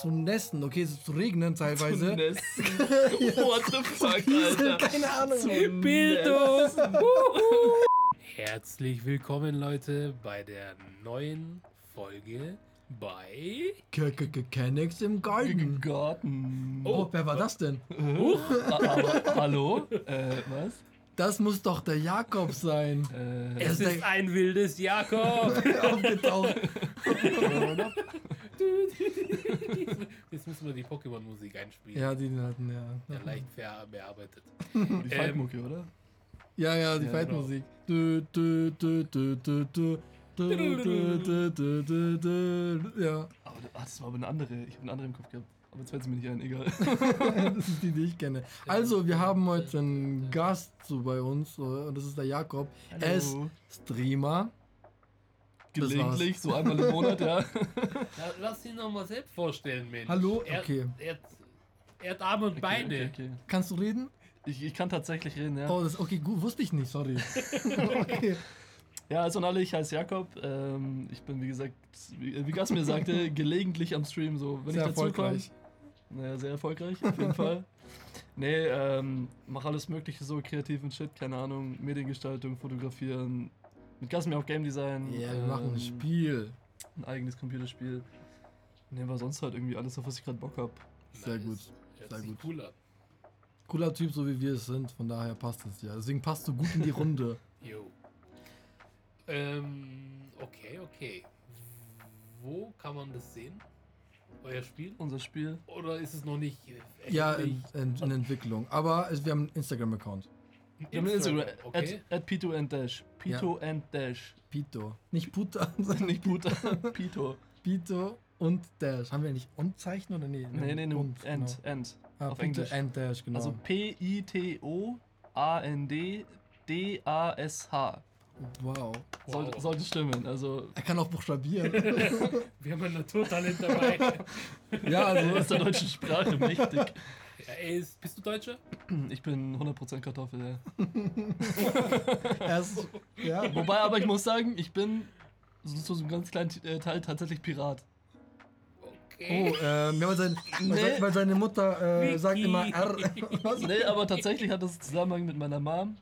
zu nässen, okay, es ist zu regnen teilweise. Nessen. What the fuck, Alter? Keine Ahnung. Zum Bildung. Herzlich willkommen, Leute, bei der neuen Folge bei. Kennex im Garten. Garten. Oh, wer war das denn? Aber, hallo? Äh, was? Das muss doch der Jakob sein. Äh, Es ist ein wildes Jakob. Aufgetaucht. Jetzt müssen wir die Pokémon-Musik einspielen. Ja, die hatten ja. Ja, leicht bearbeitet. die Falkmucke, oder? Ja, ja, die Ja, Fight-Musik. Du, du, du, du, du, du. Du, du, du, du, du, du. Ja, Aber ah, das war aber eine andere. Ich habe eine andere im Kopf gehabt. Aber jetzt fällt es mir nicht ein, egal. das ist die, die ich kenne. Also, wir haben heute einen Gast so bei uns und das ist der Jakob. Er ist Hallo. Streamer. Gelegentlich, so einmal im Monat, ja. Ja, lass ihn noch mal selbst vorstellen, Mensch. Hallo? Er, Okay. Er, er hat Arme und Beine. Okay, okay. Kannst du reden? Ich, ich kann tatsächlich reden, ja. Oh, das okay, gut, wusste ich nicht, sorry. okay. Ja, also an alle, ich heiße Jakob. Ähm, ich bin, wie gesagt, wie, wie Gas mir sagte, gelegentlich am Stream, so wenn Sehr ich dazu erfolgreich. komme. Naja, sehr erfolgreich, auf jeden Fall. Nee, ähm, mach alles Mögliche so, kreativen Shit, keine Ahnung, Mediengestaltung, Fotografieren. Mit Gas mir auch Game Design. Ja, wir ähm, machen ein Spiel. Ein eigenes Computerspiel. Nee, war sonst halt irgendwie alles, auf was ich gerade Bock hab. Sehr Nice. gut. Hört Sehr sich gut. Cool an. Cooler Typ, so wie wir es sind, von daher passt es ja. Deswegen passt du gut in die Runde. Jo. Ähm, okay, okay. Wo kann man das sehen? Euer Spiel? Unser Spiel. Oder ist es noch nicht äh, ja, in, in, in Entwicklung. Aber wir haben einen Instagram-Account. Wir haben Instagram. Okay. At, at Pito and Dash. Pito and Dash. Pito. Nicht Puta, sondern Nicht Puta. Pito. Pito und Dash. Haben wir nicht und Zeichen oder nee? Nee, nee, nee. Und, End. Genau. End. Ah, auf Pito Englisch. and Dash, genau. Also P-I-T-O-A-N-D-D-A-S-H. wow. Sollte, Wow. sollte stimmen. Also, Er kann auch buchstabieren. Wir haben ein Naturtalent dabei. ja, also also ist der deutschen Sprache mächtig. Ey, ist, bist du Deutscher? Ich bin 100% Kartoffel, ja. er ist, ja. Wobei, aber ich muss sagen, ich bin so, so einem ganz kleinen äh, Teil tatsächlich Pirat. Oh, Okay. ähm, ja, weil, sein, Nee. weil seine Mutter äh, sagt immer R. Was? Nee, aber tatsächlich hat das Zusammenhang mit meiner Mom.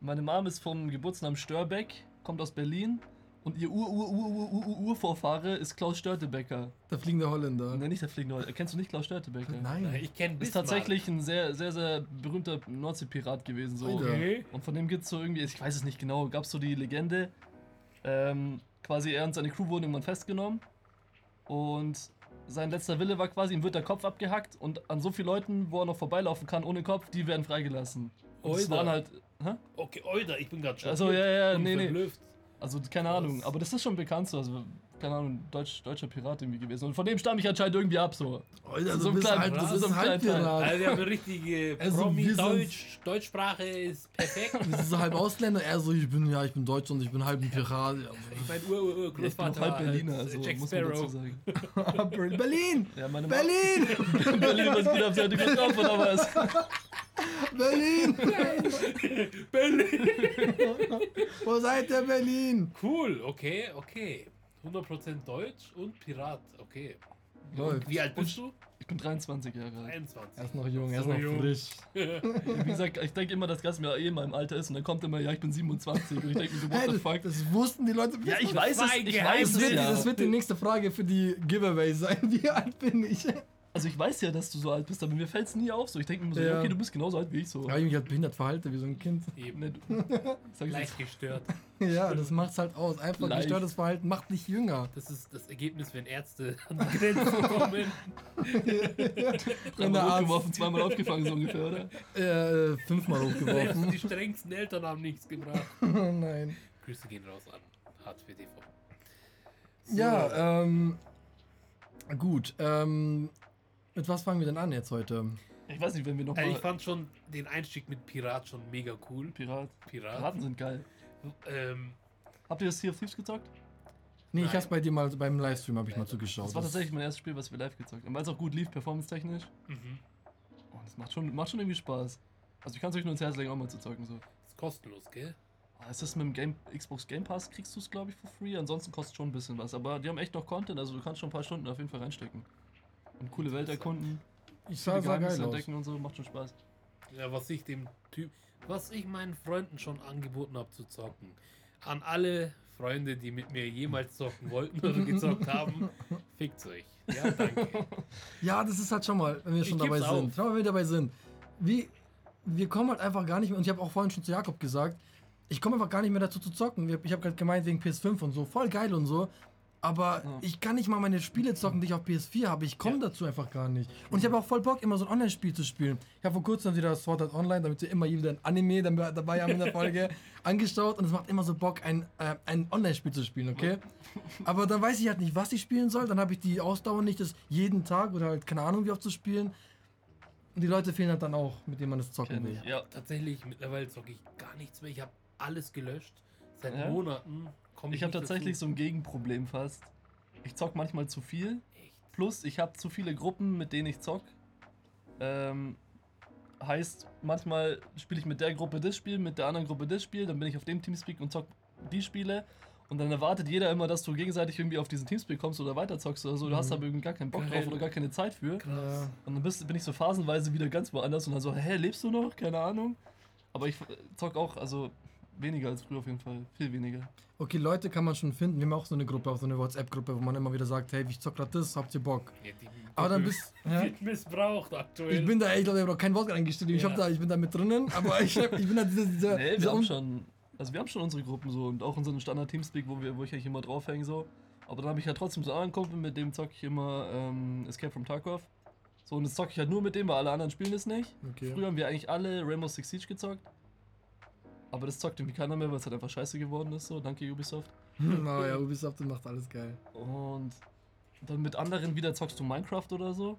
Meine Mom ist vom Geburtsnamen Störbeck, kommt aus Berlin und ihr Ur-Ur-Ur-Ur-Urvorfahre ist Klaus Störtebecker. Der fliegende Holländer. Nee, nicht der fliegende Holländer. Kennst du nicht Klaus Störtebecker? Nein. Ich kenne Ist tatsächlich ein sehr, sehr, sehr berühmter Nordseepirat gewesen. So. Okay. Und von dem gibt es so irgendwie, ich weiß es nicht genau, gab es so die Legende, ähm, quasi er und seine Crew wurden irgendwann festgenommen und sein letzter Wille war quasi, ihm wird der Kopf abgehackt und an so vielen Leuten, wo er noch vorbeilaufen kann ohne Kopf, die werden freigelassen. Und Oida. waren halt, hä? Okay, Oida, ich bin gerade schon. Also, ja, ja, nee, nee. Also keine Ahnung, aber das ist schon bekannt so, also keine Ahnung, Deutsch, deutscher Pirat irgendwie gewesen. Und von dem stamme ich anscheinend irgendwie ab so. Alter, So du ein bist kleiner- halt, das ist so ein kleiner Halbpirat. Also, wir haben eine richtige Also, wir sind- Promi-Deutsch. Deutschsprache ist perfekt. Das ist so halb Ausländer, er so, ich bin, ja, ich bin Deutsch und ich bin halb ein Pirat. Ja, mein Ur ur Ja, ich bin Großvater auch halb Berliner, also Jack muss man dazu Sparrow. sagen. Berlin! Ja, Berlin! Berlin, was geht ab? Seid ihr gut drauf oder was? Berlin! Berlin. Wo seid ihr, Berlin? Cool, okay, okay. 100% Deutsch und Pirat, okay. Läuft. Wie alt bist du? Ich bin 23 Jahre alt. 21. Er ist noch jung, er ist So noch jung. frisch. Wie gesagt, ich denke immer, dass Gas mir eh in meinem Alter ist und dann kommt immer, ja, ich bin 27 und ich denke mir so, what the das, fuck? das wussten die Leute. Ja, ich weiß es, ich weiß Das es wird, ja. das wird die nächste Frage für die Giveaway sein. Wie alt bin ich? Also ich weiß ja, dass du so alt bist, aber mir fällt es nie auf so. Ich denke mir so, Ja. ja, okay, du bist genauso alt wie ich so. Weil ich mich halt behindert verhalte, wie so ein Kind. Eben. Ne, du, sag ich Leicht gestört. Ja, das macht's halt aus. Einfach Leicht. gestörtes Verhalten macht nicht jünger. Das ist das Ergebnis, wenn Ärzte an die Grenzen kommen. Arzt hochgeworfen, zweimal aufgefangen so ungefähr, oder? äh, fünfmal hochgeworfen. die strengsten Eltern haben nichts gebracht. oh nein. Grüße gehen raus an Hartz IV TV. So, Ja, ähm. Gut, ähm. Mit was fangen wir denn an jetzt heute? Ich weiß nicht, wenn wir Also nochmal... ich fand schon den Einstieg mit Pirat schon mega cool. Pirat. Pirat. Piraten sind geil. Ähm, Habt ihr das Sea of Thieves gezockt? Nee, ich hab's bei dir mal beim Livestream habe ich mal zugeschaut. Das war tatsächlich mein erstes Spiel, was wir live gezockt haben. Weil es auch gut lief, performance-technisch. mhm. Und es macht schon, macht schon irgendwie Spaß. Also ich kann es euch nur ins Herz legen, auch mal zu zocken. So. Ist kostenlos, gell? Ah, Ist das mit dem Game, Xbox Game Pass, kriegst du es glaube ich for free. Ansonsten kostet schon ein bisschen was. Aber die haben echt noch Content, also du kannst schon ein paar Stunden auf jeden Fall reinstecken. Und coole Welt erkunden, Ich sah, sah geil aus. entdecken und so, macht schon Spaß. Ja, was ich dem Typ, was ich meinen Freunden schon angeboten habe zu zocken. An alle Freunde, die mit mir jemals zocken wollten oder gezockt haben, fickt euch. Ja, danke. Ja, das ist halt schon mal, wenn wir Ich schon dabei geb's sind. auf. Schau mal, wenn wir dabei sind. Wie, wir kommen halt einfach gar nicht mehr, und ich habe auch vorhin schon zu Jakob gesagt, ich komme einfach gar nicht mehr dazu zu zocken. Ich habe gerade gemeint wegen PS5 und so, voll geil und so. Aber Ja. ich kann nicht mal meine Spiele zocken, die ich auf PS4 habe. Ich komme Ja. dazu einfach gar nicht. Und ich habe auch voll Bock, immer so ein Online-Spiel zu spielen. Ich habe vor kurzem wieder Sword Art Online, damit wir immer wieder ein Anime dann dabei haben in der Folge, angeschaut. Und es macht immer so Bock, ein, äh, ein Online-Spiel zu spielen, okay? Aber dann weiß ich halt nicht, was ich spielen soll. Dann habe ich die Ausdauer nicht, das jeden Tag oder halt keine Ahnung, wie oft zu spielen. Und die Leute fehlen halt dann auch, mit denen man das zocken will. Ja, Tatsächlich, mittlerweile zocke ich gar nichts mehr. Ich habe alles gelöscht. Seit Ja? Monaten komme ich ich habe tatsächlich so dazu. ein Gegenproblem fast. Ich zock manchmal zu viel. Echt? Plus, ich habe zu viele Gruppen, mit denen ich zock. Ähm, heißt, manchmal spiele ich mit der Gruppe das Spiel, mit der anderen Gruppe das Spiel, dann bin ich auf dem Teamspeak und zock die Spiele. Und dann erwartet jeder immer, dass du gegenseitig irgendwie auf diesen Teamspeak kommst oder weiter zockst oder so. Du hast Mhm. aber irgendwie gar keinen Bock Geil. drauf oder gar keine Zeit für. Ja. Und dann bist, bin ich so phasenweise wieder ganz woanders und dann so, hä, lebst du noch? Keine Ahnung. Aber ich zock auch, also weniger als früher auf jeden Fall. Viel weniger. Okay, Leute kann man schon finden. Wir haben auch so eine Gruppe, auch so eine WhatsApp-Gruppe, wo man immer wieder sagt, hey, ich zock grad das, habt ihr Bock? Ja, die Aber dann bist ja, missbraucht aktuell. Ich bin da, ich glaube, ich habe noch kein Wort eingestellt. Ich, Ja. hab da, ich bin da mit drinnen, aber ich, hab, ich bin da dieser, dieser, Nee, wir haben schon, also wir haben schon unsere Gruppen so und auch unseren Standard-Teamspeak, wo, wir, wo ich eigentlich immer draufhänge so. Aber dann habe ich ja trotzdem so einen anderen Kumpel, mit dem zocke ich immer ähm, Escape from Tarkov. So, und das zocke ich halt nur mit dem, weil alle anderen spielen das nicht. Okay. Früher haben wir eigentlich alle Rainbow Six Siege gezockt. Aber das zockt irgendwie keiner mehr, weil es halt einfach scheiße geworden ist, so, danke Ubisoft. oh ja, Ubisoft macht alles geil. Und dann mit anderen wieder zockst du Minecraft oder so.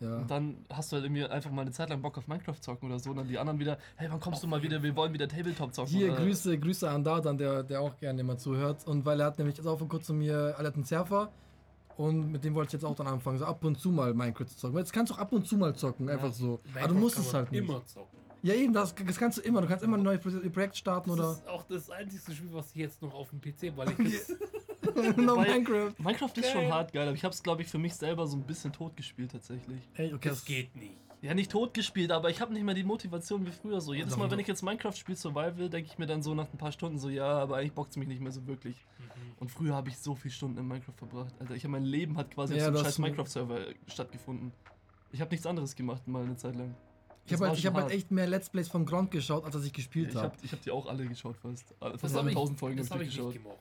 Ja. Und dann hast du halt irgendwie einfach mal eine Zeit lang Bock auf Minecraft zocken oder so. Und dann die anderen wieder, hey, wann kommst du mal wieder? Wir wollen wieder Tabletop zocken. Hier, oder- Grüße, Grüße an Dardan, der, der auch gerne immer zuhört. Und weil er hat nämlich jetzt auch vor kurzem mir, er hat einen Surfer und mit dem wollte ich jetzt auch dann anfangen, so ab und zu mal Minecraft zu zocken. Weil jetzt kannst du auch ab und zu mal zocken, einfach so. Aber du musst kann es halt nicht. immer zocken. Ja, eben, das, das kannst du immer. Du kannst immer ein neues Pro- Projekt starten Das oder ist auch das einzige Spiel, was ich jetzt noch auf dem PC, weil ich das no Weil- Minecraft. Minecraft ist Geil. schon hart geil, aber ich habe es, glaube ich, für mich selber so ein bisschen tot gespielt tatsächlich. Ey, okay, Das geht nicht. Ja, nicht tot gespielt, aber ich habe nicht mehr die Motivation wie früher so. Jedes Mal, wenn ich jetzt Minecraft spiele, Survival, denke ich mir dann so nach ein paar Stunden so, ja, aber eigentlich bockt es mich nicht mehr so wirklich. Mhm. Und früher habe ich so viel Stunden in Minecraft verbracht. Alter, ich habe mein Leben hat quasi Ja, auf so einem das- scheiß Minecraft-Server stattgefunden. Ich habe nichts anderes gemacht, mal eine Zeit lang. Ich habe halt, ich hab halt echt mehr Let's Plays von Grond geschaut, als dass ich gespielt Ich habe. habe ich hab die auch alle geschaut fast. Fast Das alle habe ich, 1000 Folgen das habe hab ich ich nicht geschaut. gemocht.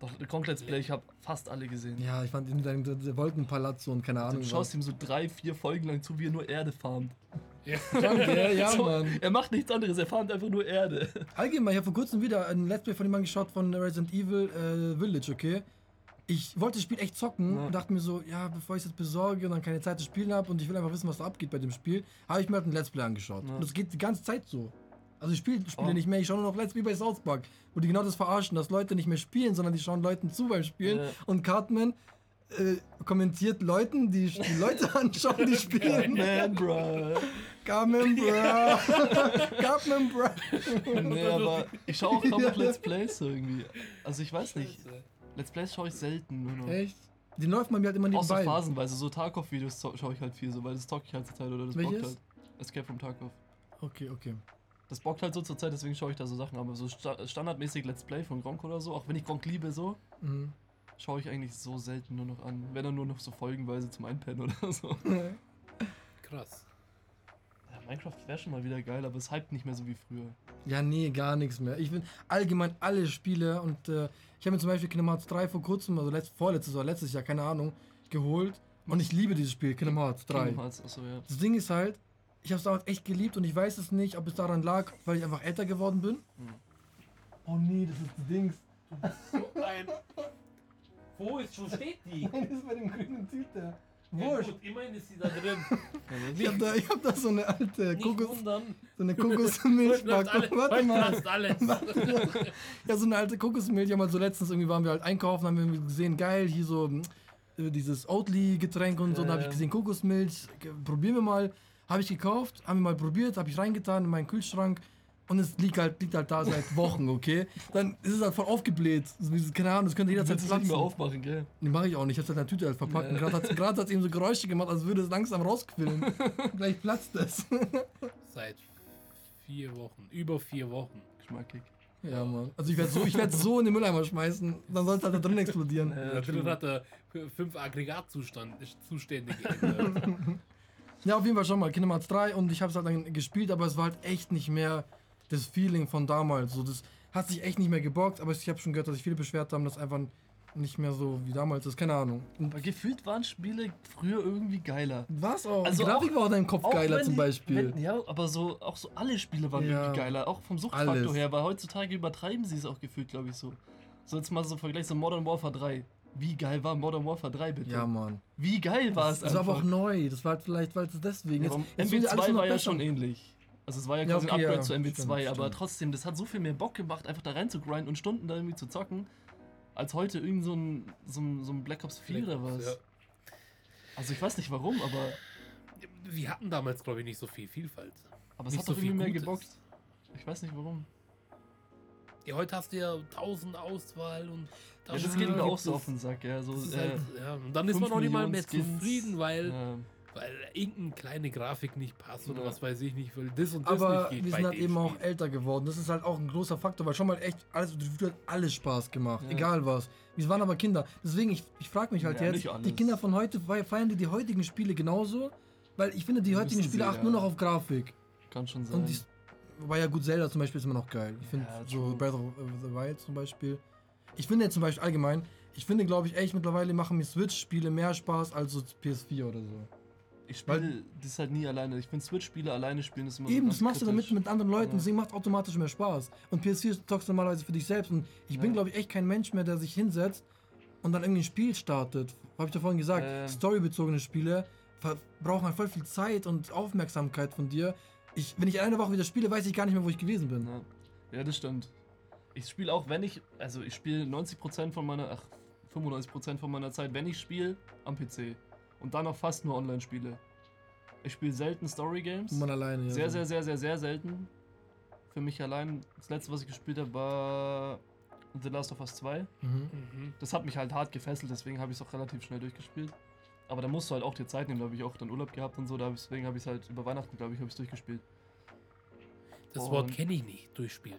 Doch, Kronk Let's Play, ich habe fast alle gesehen. Ja, ich fand in deinem der Wolkenpalazzo und keine Ahnung. Du schaust ihm so drei, vier Folgen lang zu, wie er nur Erde farmt. Ja. ja, ja, so, Mann. Er macht nichts anderes, er farmt einfach nur Erde. Allgemein, ich habe vor kurzem wieder ein Let's Play von jemandem geschaut von Resident Evil äh, Village, okay? Ich wollte das Spiel echt zocken Ja. und dachte mir so, ja, bevor ich es jetzt besorge und dann keine Zeit zu spielen habe und ich will einfach wissen, was da abgeht bei dem Spiel, habe ich mir halt ein Let's Play angeschaut. Ja. Und das geht die ganze Zeit so. Also ich spiele spiele Oh. nicht mehr, ich schaue nur noch Let's Play bei South Park, wo die genau das verarschen, dass Leute nicht mehr spielen, sondern die schauen Leuten zu beim Spielen. Ja. Und Cartman äh, kommentiert Leuten, die die Leute anschauen, die spielen. Man, bruh. Cartman, bruh. Cartman, bruh. Nee, aber ich schaue auch kaum noch. Let's Plays so irgendwie. Also ich weiß nicht. Let's Plays schaue ich selten nur noch. Echt? Die läuft man mir halt immer Außer nebenbei. phasenweise, so Tarkov-Videos schaue ich halt viel so, weil das zocke ich halt zur Zeit oder das bockt Welches? halt. Escape from Tarkov. Okay, okay. Das bockt halt so zur Zeit, deswegen schaue ich da so Sachen. Aber so sta standardmäßig Let's Play von Gronk oder so, auch wenn ich Gronk liebe so, Mhm. schaue ich eigentlich so selten nur noch an. Wenn dann nur noch so folgenweise zum Einpennen oder so. Krass. Minecraft wäre schon mal wieder geil, aber es hypt nicht mehr so wie früher. Ja, nee, gar nichts mehr. Ich bin allgemein alle Spiele und äh, ich habe mir zum Beispiel Kingdom Hearts 3 vor kurzem, also letzt, vorletztes oder letztes Jahr, keine Ahnung, geholt. Und ich liebe dieses Spiel, Kingdom Hearts 3. Kingdom Hearts, achso, ja. Das Ding ist halt, ich habe es damals echt geliebt und ich weiß es nicht, ob es daran lag, weil ich einfach älter geworden bin. Hm. Oh nee, das ist das Dings. So ein. Wo ist, wo steht die? Das ist bei dem grünen Tüte. Ja, Wurscht. gut, immerhin ist sie da drin. Ich habe da, ich hab da so eine alte Kokos, so eine Kokosmilchpackung. Warte mal. alles. Ja, so eine alte Kokosmilch. Ja, mal so letztens irgendwie waren wir halt einkaufen, haben wir gesehen, geil, hier so äh, dieses Oatly-Getränk und so. Dann habe ich Ähm. gesehen, Kokosmilch, probieren wir mal. Habe ich gekauft, haben wir mal probiert, habe ich reingetan in meinen Kühlschrank. Und es liegt halt, liegt halt da seit Wochen, okay? Dann ist es halt voll aufgebläht. Das ist- Keine Ahnung, das könnte Du jederzeit es nicht platzen. mehr aufmachen, gell? Nee, mach ich auch nicht. Ich hab's halt in der Tüte halt verpackt. Und gerade hat gerade hat's eben so Geräusche gemacht, als würde es langsam rausquillen. Gleich platzt es. Seit vier Wochen, über vier Wochen. Geschmackig. ja, Mann. Also ich werde so, ich werd so in den Mülleimer schmeißen. Dann soll es halt da drin explodieren. Ja, drin hat er fünf Aggregatzustände geändert. Ja, auf jeden Fall schon mal. Kingdom Hearts 3 und ich habe es halt dann gespielt, aber es war halt echt nicht mehr das Feeling von damals. So, das hat sich echt nicht mehr gebockt, aber ich habe schon gehört, dass sich viele beschwert haben, dass einfach nicht mehr so wie damals ist. Keine Ahnung. Aber gefühlt waren Spiele früher irgendwie geiler. was auch? Also die Grafik auch- war auch in deinem Kopf geiler zum die- Beispiel. Wenn, ja, aber so, auch so alle Spiele waren Ja. irgendwie geiler. Auch vom Suchtfaktor Alles. her, weil heutzutage übertreiben sie es auch gefühlt, glaube ich, so. So jetzt mal so im Vergleich zu Modern Warfare 3. Wie geil war Modern Warfare 3, bitte? ja, Mann. Wie geil war es Das war aber auch einfach? neu. Das war halt vielleicht, weil es deswegen. Ja, alles MW2 noch war ja schon ähnlich. Also es war ja Ja, quasi okay, ein Upgrade ja. zu MW2, Stimmt, aber stimmt. trotzdem, das hat so viel mehr Bock gemacht, einfach da rein zu grinden und Stunden da irgendwie zu zocken, als heute irgend so ein, so ein, so ein Black Ops 4 oder was. Ja. Also ich weiß nicht warum, aber, Wir hatten damals, glaube ich, nicht so viel Vielfalt. aber es Nicht hat so doch viel irgendwie mehr Gutes. gebockt. Ich weiß nicht warum. Ja, heute hast du ja tausend Auswahl und Ja, das geht mir auch so auf den Sack, ja. So, äh, halt, ja. Und dann ist man noch nicht mal mehr Skins. zufrieden, weil, ja. Weil irgendeine kleine Grafik nicht passt oder Ja. was weiß ich nicht, weil das und das Aber nicht geht wir sind halt eben auch Spiel. älter geworden. Das ist halt auch ein großer Faktor, weil schon mal echt alles, hat alles Spaß gemacht. Ja. Egal was. Wir waren aber Kinder. Deswegen, ich, ich frage mich halt Ja, jetzt, die Kinder von heute fe- feiern die, die heutigen Spiele genauso? Weil ich finde, die heutigen Müssen Spiele sie, achten ja. nur noch auf Grafik. Kann schon sein. Und die, war ja gut, Zelda zum Beispiel ist immer noch geil. Ich finde Ja, so. Breath of the Wild zum Beispiel. Ich finde jetzt zum Beispiel allgemein, ich finde glaube ich echt mittlerweile machen mir Switch-Spiele mehr Spaß als so PS4 oder so. Ich spiele das halt nie alleine. Ich finde Switch-Spiele alleine spielen ist immer so Eben, ganz das machst du damit kritisch. mit anderen Leuten, Ja. deswegen macht automatisch mehr Spaß. Und PS4 zockst du normalerweise für dich selbst. Und ich bin, Ja. glaube ich, echt kein Mensch mehr, der sich hinsetzt und dann irgendwie ein Spiel startet. Habe ich ja vorhin gesagt, Ähm. storybezogene Spiele brauchen halt voll viel Zeit und Aufmerksamkeit von dir. Ich, wenn ich eine Woche wieder spiele, weiß ich gar nicht mehr, wo ich gewesen bin. Ja. ja, das stimmt. Ich spiele auch, wenn ich, also ich spiele 90% von meiner, ach, 95% von meiner Zeit, wenn ich spiele, am PC. Und dann auch fast nur Online-Spiele. Ich spiele selten Story-Games. Man alleine. Ja, Sehr, sehr, sehr, sehr, sehr selten. Für mich allein. Das letzte, was ich gespielt habe, war The Last of Us 2. Mhm. Mhm. Das hat mich halt hart gefesselt, deswegen habe ich es auch relativ schnell durchgespielt. Aber da musst du halt auch dir Zeit nehmen, da habe ich auch dann Urlaub gehabt und so, da hab ich- deswegen habe ich es halt über Weihnachten, glaube ich, habe ich durchgespielt. Das Wort Und- kenne ich nicht, durchspielen.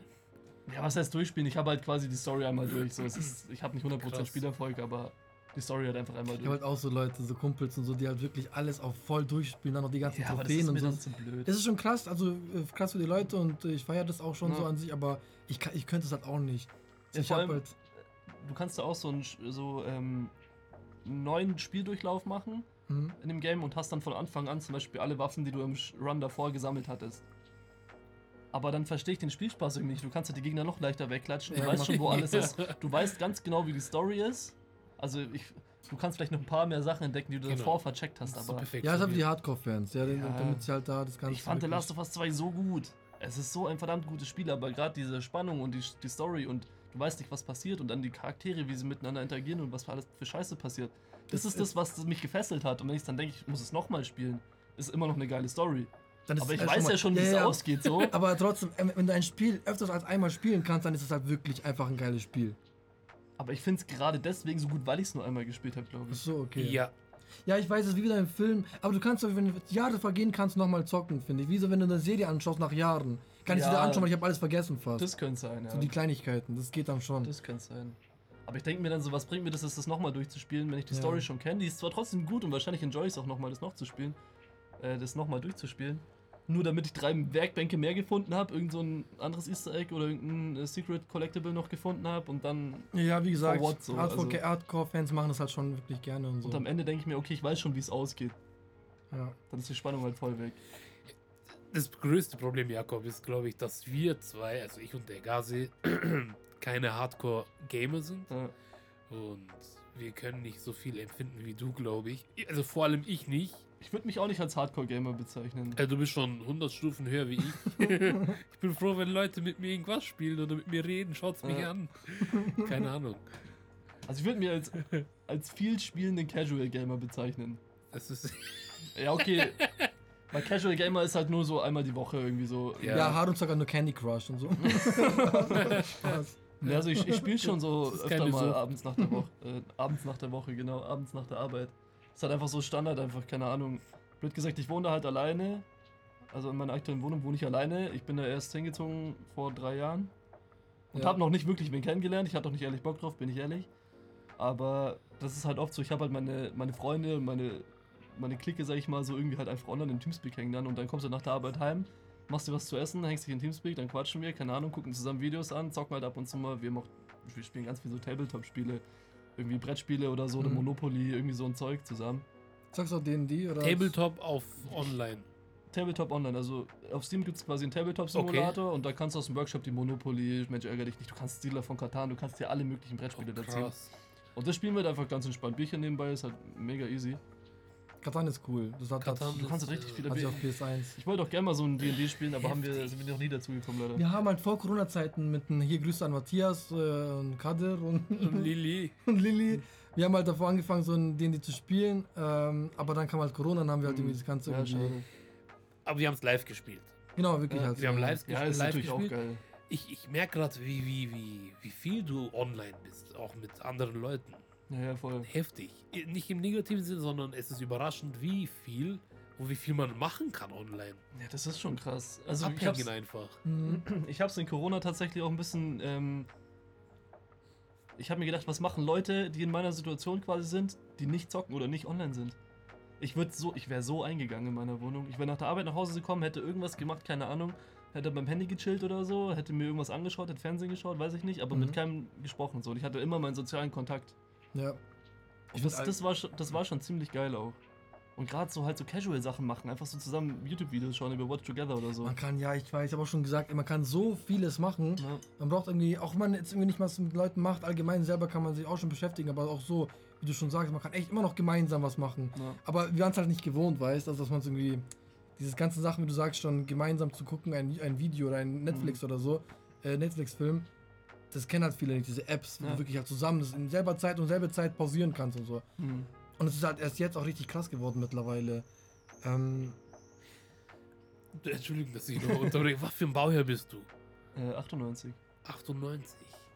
Ja, was heißt durchspielen? Ich habe halt quasi die Story einmal durch. So, es ist, ich habe nicht 100% Krass. Spielerfolg, aber die Story halt einfach einmal Ich habe durch. halt auch so Leute, so Kumpels und so, die halt wirklich alles auf voll durchspielen, dann noch die ganzen Ja, das Trophäen ist und so. zu blöd. Das ist schon krass, also äh, krass für die Leute und äh, ich feiere das auch schon Ja. so an sich, aber ich, ich könnte es halt auch nicht. Ja, ich hab allem- halt, Du kannst da auch so einen, so, ähm, neuen Spieldurchlauf machen mhm. in dem Game und hast dann von Anfang an zum Beispiel alle Waffen, die du im Run davor gesammelt hattest. Aber dann verstehe ich den Spielspaß irgendwie nicht. Du kannst ja die Gegner noch leichter wegklatschen. Du weißt schon, wo alles Ja. ist. Du weißt ganz genau, wie die Story ist. Also ich, du kannst vielleicht noch ein paar mehr Sachen entdecken, die du Genau. davor vercheckt hast. Das Aber perfekt. Ja, das haben die Hardcore-Fans, ja, Ja. damit sie halt da das Ganze. ich fand The Last of Us 2 so gut. Es ist so ein verdammt gutes Spiel, aber gerade diese Spannung und die, die Story und du weißt nicht, was passiert und dann die Charaktere, wie sie miteinander interagieren und was für alles für Scheiße passiert. Das, Das ist das, was mich gefesselt hat. Und wenn ich dann denke, ich muss es nochmal spielen, ist immer noch eine geile Story. Dann ist Aber ich halt weiß mal- ja schon, wie es ausgeht, so. Aber trotzdem, ähm, wenn du ein Spiel öfters als einmal spielen kannst, dann ist es halt wirklich einfach ein geiles Spiel. Aber ich finde es gerade deswegen so gut, weil ich es nur einmal gespielt habe, glaube Ach ich. so, okay. Ja, Ja, ich weiß, es ist wie wieder im Film, aber du kannst doch, wenn Jahre vergehen, kannst du nochmal zocken, finde ich. Wie so, wenn du eine Serie anschaust nach Jahren. Kann ich Ja. wieder anschauen, weil ich habe alles vergessen fast. Das könnte sein, ja. so die Kleinigkeiten, das geht dann schon. Das könnte sein. Aber ich denke mir dann so, was bringt mir das, das nochmal durchzuspielen, wenn ich die Ja. Story schon kenne? Die ist zwar trotzdem gut und wahrscheinlich enjoy ich es auch nochmal, das noch zu spielen. Äh, das nochmal durchzuspielen. Nur damit ich drei Werkbänke mehr gefunden habe, irgend so ein anderes Easter Egg oder irgendein äh, Secret Collectible noch gefunden habe und dann. Ja, wie gesagt, so, Hardcore- also- Hardcore-Fans machen das halt schon wirklich gerne und so. Und am Ende denke ich mir, okay, ich weiß schon, wie es ausgeht. ja. Dann ist die Spannung halt voll weg. das größte Problem, Jakob, ist, glaube ich, dass wir zwei, also ich und der Gazi, keine Hardcore-Gamer sind. Ja. Und wir können nicht so viel empfinden wie du, glaube ich. Also vor allem ich nicht. Ich würde mich auch nicht als Hardcore-Gamer bezeichnen. Äh, du bist schon 100 Stufen höher wie ich. ich bin froh, wenn Leute mit mir irgendwas spielen oder mit mir reden. Schaut's mich Ja. an. Keine Ahnung. Also ich würde mich als, als viel spielenden Casual-Gamer bezeichnen. Das ist. Ja, okay. Weil Casual Gamer ist halt nur so einmal die Woche irgendwie so. Ja. Ja, Harun sogar nur Candy Crush und so. Ja, also ich, ich spiele schon so öfter mal Sucht. abends nach der Woche. Äh, abends nach der Woche, genau, abends nach der Arbeit. Ist halt einfach so Standard, einfach, keine Ahnung. Blöd gesagt, ich wohne halt alleine. Also in meiner aktuellen Wohnung wohne ich alleine. Ich bin da erst hingezogen vor drei Jahren. Und Ja. habe noch nicht wirklich wen kennengelernt. Ich hatte auch nicht ehrlich Bock drauf, bin ich ehrlich. Aber das ist halt oft so, ich habe halt meine, meine Freunde und meine, meine Clique, sag ich mal, so irgendwie halt einfach online im Teamspeak hängen dann. Und dann kommst du nach der Arbeit heim, machst dir was zu essen, hängst dich in Teamspeak, dann quatschen wir, keine Ahnung, gucken zusammen Videos an, zocken halt ab und zu mal. Wir, auch, wir spielen ganz viel so Tabletop-Spiele, irgendwie Brettspiele oder so, Mhm. Monopoly, irgendwie so ein Zeug zusammen. Sagst du auch D&D oder? Tabletop auf online. Tabletop Online, also auf Steam gibt es quasi einen Tabletop-Simulator und da kannst du aus dem Workshop die Monopoly, Mensch ärger dich nicht, du kannst Stealer von Katan, du kannst dir alle möglichen Brettspiele dazu. Krass. Und das spielen wir halt einfach ganz entspannt. Bierchen nebenbei ist halt mega easy. Katan ist cool. Das hat, Katan Du kannst halt richtig Bier. auf PS1. Ich wollte auch gerne mal so ein D&D spielen, aber haben wir, sind wir noch nie dazu gekommen, leider. Wir haben halt vor Corona-Zeiten mit einem, hier Grüße an Matthias äh, und Kadir und, Und Lili. und Lilly. Wir haben halt davor angefangen, so ein D&D zu spielen, ähm, aber dann kam halt Corona, dann haben wir halt irgendwie das Ganze Ja, irgendwie... Aber wir haben es live gespielt. Genau, wirklich Ja, halt. Wir haben live, Ja, gespielt, ist live natürlich auch gespielt. geil. Ich, ich merke gerade, wie, wie, wie, wie viel du online bist, auch mit anderen Leuten. Ja, voll. Heftig. Nicht im negativen Sinne, sondern es ist überraschend, wie viel und wie viel man machen kann online. Ja, das ist schon krass. Also ich hab's, Abhängen einfach. Mhm. ich hab's in Corona tatsächlich auch ein bisschen, ähm, ich habe mir gedacht, was machen Leute, die in meiner Situation quasi sind, die nicht zocken oder nicht online sind. Ich würde so, ich wäre so eingegangen in meiner Wohnung. Ich wäre nach der Arbeit nach Hause gekommen, hätte irgendwas gemacht, keine Ahnung, hätte beim Handy gechillt oder so, hätte mir irgendwas angeschaut, hätte Fernsehen geschaut, weiß ich nicht, aber Mhm. mit keinem gesprochen so. Und ich hatte immer meinen sozialen Kontakt. Ja. Und das, das, war schon, das war schon ziemlich geil auch. Und gerade so halt so Casual-Sachen machen, einfach so zusammen YouTube-Videos schauen über Watch Together oder so. Man kann, ja, ich weiß, ich habe auch schon gesagt, man kann so vieles machen. Ja. Man braucht irgendwie, auch wenn man jetzt irgendwie nicht was mit Leuten macht, allgemein selber kann man sich auch schon beschäftigen, aber auch so, wie du schon sagst, man kann echt immer noch gemeinsam was machen. Ja. Aber wir waren es halt nicht gewohnt, weißt also dass man es irgendwie, diese ganzen Sachen, wie du sagst, schon gemeinsam zu gucken, ein, ein Video oder ein Netflix oder so, äh, Netflix-Film, das kennen halt viele nicht, diese Apps, wo Ja. du wirklich halt zusammen das in selber Zeit und selbe Zeit pausieren kannst und so. Hm. Und es ist halt erst jetzt auch richtig krass geworden mittlerweile. Ähm, Entschuldigung, dass ich noch unterbreche. Was für ein Baujahr bist du? Äh, 98. 98.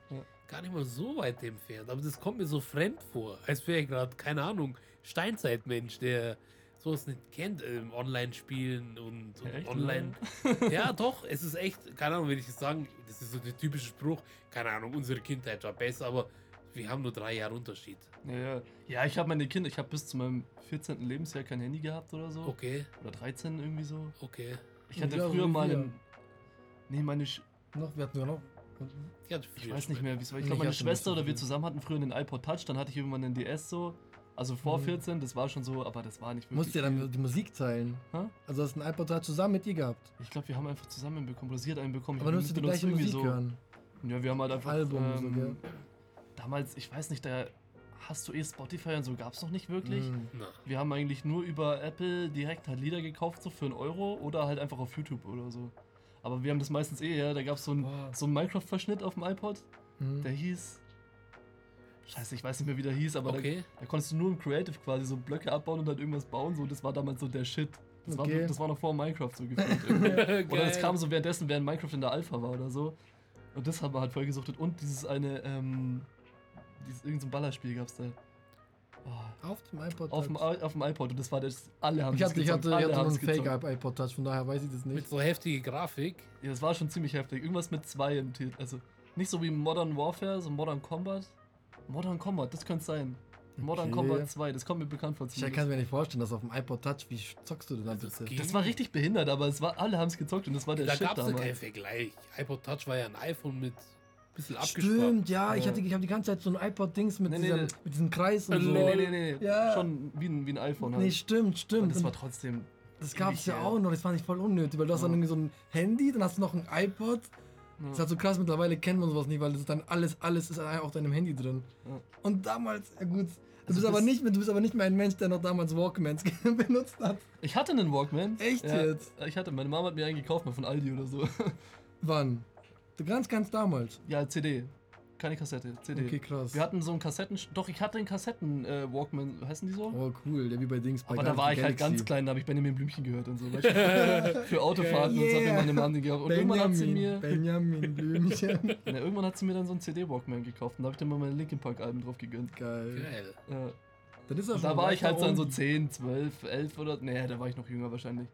Ja. Gar nicht mal so weit entfernt, aber das kommt mir so fremd vor, als wäre ich gerade, keine Ahnung, Steinzeitmensch, der sowas nicht kennt, ähm, Online-Spielen und, und Ja, echt, online. ja, doch, es ist echt, keine Ahnung, wenn ich das sagen, das ist so der typische Spruch, keine Ahnung, unsere Kindheit war besser, aber wir haben nur drei Jahre Unterschied. Ja, ja. ja ich habe meine Kinder, ich habe bis zu meinem 14. Lebensjahr kein Handy gehabt oder so. Okay, Oder 13 irgendwie so. okay. Ich hatte Ja, früher mal einen. Nee, meine. Sch noch, wir hatten ja noch. Ich, weiß nicht mehr, wie es war. Ich glaube, meine Schwester oder wir zusammen hatten früher einen iPod Touch, dann hatte ich irgendwann einen DS so. Also vor Mhm. 14, das war schon so, aber das war nicht wirklich. Musst du ja viel. dann die Musik teilen. Hä? Also hast du ein iPod Touch zusammen mit dir gehabt. Ich glaube, wir haben einfach zusammen bekommen, oder sie hat einen bekommen. Aber hab musst du die gleiche irgendwie Musik hören. Ja, wir haben halt einfach. Album so, ähm, gell? Damals, ich weiß nicht, da hast du eh Spotify und so gab es noch nicht wirklich. Na, Wir haben eigentlich nur über Apple direkt halt Lieder gekauft, so für einen Euro oder halt einfach auf YouTube oder so. Aber wir haben das meistens eh, ja, da gab es so einen so einen Minecraft-Verschnitt auf dem iPod, Mhm. der hieß. Scheiße, ich weiß nicht mehr, wie der hieß, aber okay. da, da konntest du nur im Creative quasi so Blöcke abbauen und dann irgendwas bauen. So, das war damals so der Shit. Das, Okay. war, das war noch vor Minecraft so gefühlt. Oder das kam so währenddessen, während Minecraft in der Alpha war oder so. Und das haben wir halt voll gesuchtet. Und dieses eine, ähm, dieses, irgendein so ein Ballerspiel gab's da. Oh, Auf dem iPod auf, dem, auf dem iPod und das war das, alle haben Ich das hatte, ich hatte, ich hatte einen. Fake iPod Touch, von daher weiß ich das Mit nicht. so heftige Grafik. Ja, das war schon ziemlich heftig. Irgendwas mit zwei im Titel. Also nicht so wie Modern Warfare, so Modern Combat. Modern Combat, das könnte sein. Modern Okay. Combat 2, das kommt mir bekannt vor. Ich kann mir nicht vorstellen, dass auf dem iPod Touch, wie zockst du denn dann Das bitte? Das war richtig behindert, aber es war, alle haben es gezockt und das war der Da Shit gab es ja keinen damals. Vergleich. iPod Touch war ja ein iPhone mit bisschen abgespart. Stimmt, ja, ich hatte, ich habe die ganze Zeit so ein iPod-Dings mit, Nee, nee, diesem, nee. mit diesem Kreis und Äh, so. Nee, nee, nee, nee. Ja. Schon wie ein, wie ein iPhone halt. Nee, stimmt, stimmt. das Und war trotzdem. das gab es ja auch noch, das fand ich voll unnötig, weil du hast dann Ja. irgendwie so ein Handy, dann hast du noch ein iPod. Das ist Ja. halt so krass, mittlerweile kennt man sowas nicht, weil das ist dann alles, alles ist auf deinem Handy drin. Ja. Und damals, ja gut, du Also bist aber nicht mehr, du bist aber nicht mehr ein Mensch, der noch damals Walkmans benutzt hat. Ich hatte einen Walkman. Echt ja, jetzt? Ich hatte, meine Mama hat mir einen gekauft, mal von Aldi oder so. Wann? Du ganz, ganz damals. ja, CD. Keine Kassette, CD. Okay, krass. Wir hatten so einen Kassetten... Doch, ich hatte einen Kassetten-Walkman, heißen die so? Oh, cool, der wie bei Dings. Bei Aber da Guardians war ich the halt ganz Galaxy. klein, da habe ich Benjamin Blümchen gehört und so. weißt du? Für Autofahrten und so hat mir Yeah. meine Mom den gekauft. Und irgendwann hat sie Benjamin, mir... Benjamin Blümchen. Na, irgendwann hat sie mir dann so einen CD-Walkman gekauft und da habe ich dann mal meine Linkin Park-Alben drauf gegönnt. Geil. Geil. Ja. Dann ist er Und schon da war ich halt dann so oben. 10, 12, 11 oder. Nee, da war ich noch jünger wahrscheinlich.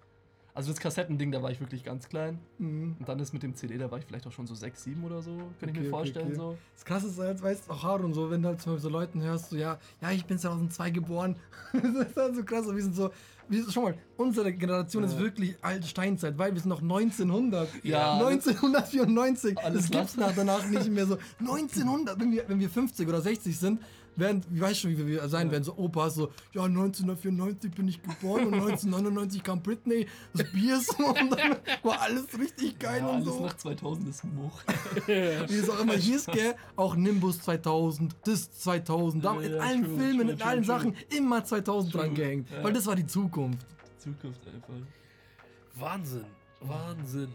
Also das Kassettending, da war ich wirklich ganz klein. Mhm. Und dann ist mit dem CD, da war ich vielleicht auch schon so 6, 7 oder so, kann ich Okay, mir okay, vorstellen. okay. So. Das krasse ist halt, weißt du, auch Harun, so, wenn du halt so Leuten hörst, so, ja, ja, ich bin 2002 geboren. das ist dann so krass, und wir sind so, wir, schau mal, unsere Generation ist Ja. wirklich alte Steinzeit, weil wir sind noch 1900. Ja, 1994. Alles das gibt's nach danach nicht mehr so. 1900, wenn wir, wenn wir 50 oder 60 sind, werden, ich weiß schon, wie wir sein Ja. werden, so Opas, so, ja, 1994 bin ich geboren und 1999 kam Britney, das Bier so, und dann war alles richtig geil Ja, und alles so. nach 2000 ist Much. Wie es auch immer hieß, gell? Auch Nimbus 2000, das 2000, da, Ja, in ja, allen true, Filmen, true, in true, allen true. Sachen immer 2000 True, dran gehängt, ja. weil das war die Zukunft. Zukunft einfach. Wahnsinn. Wahnsinn.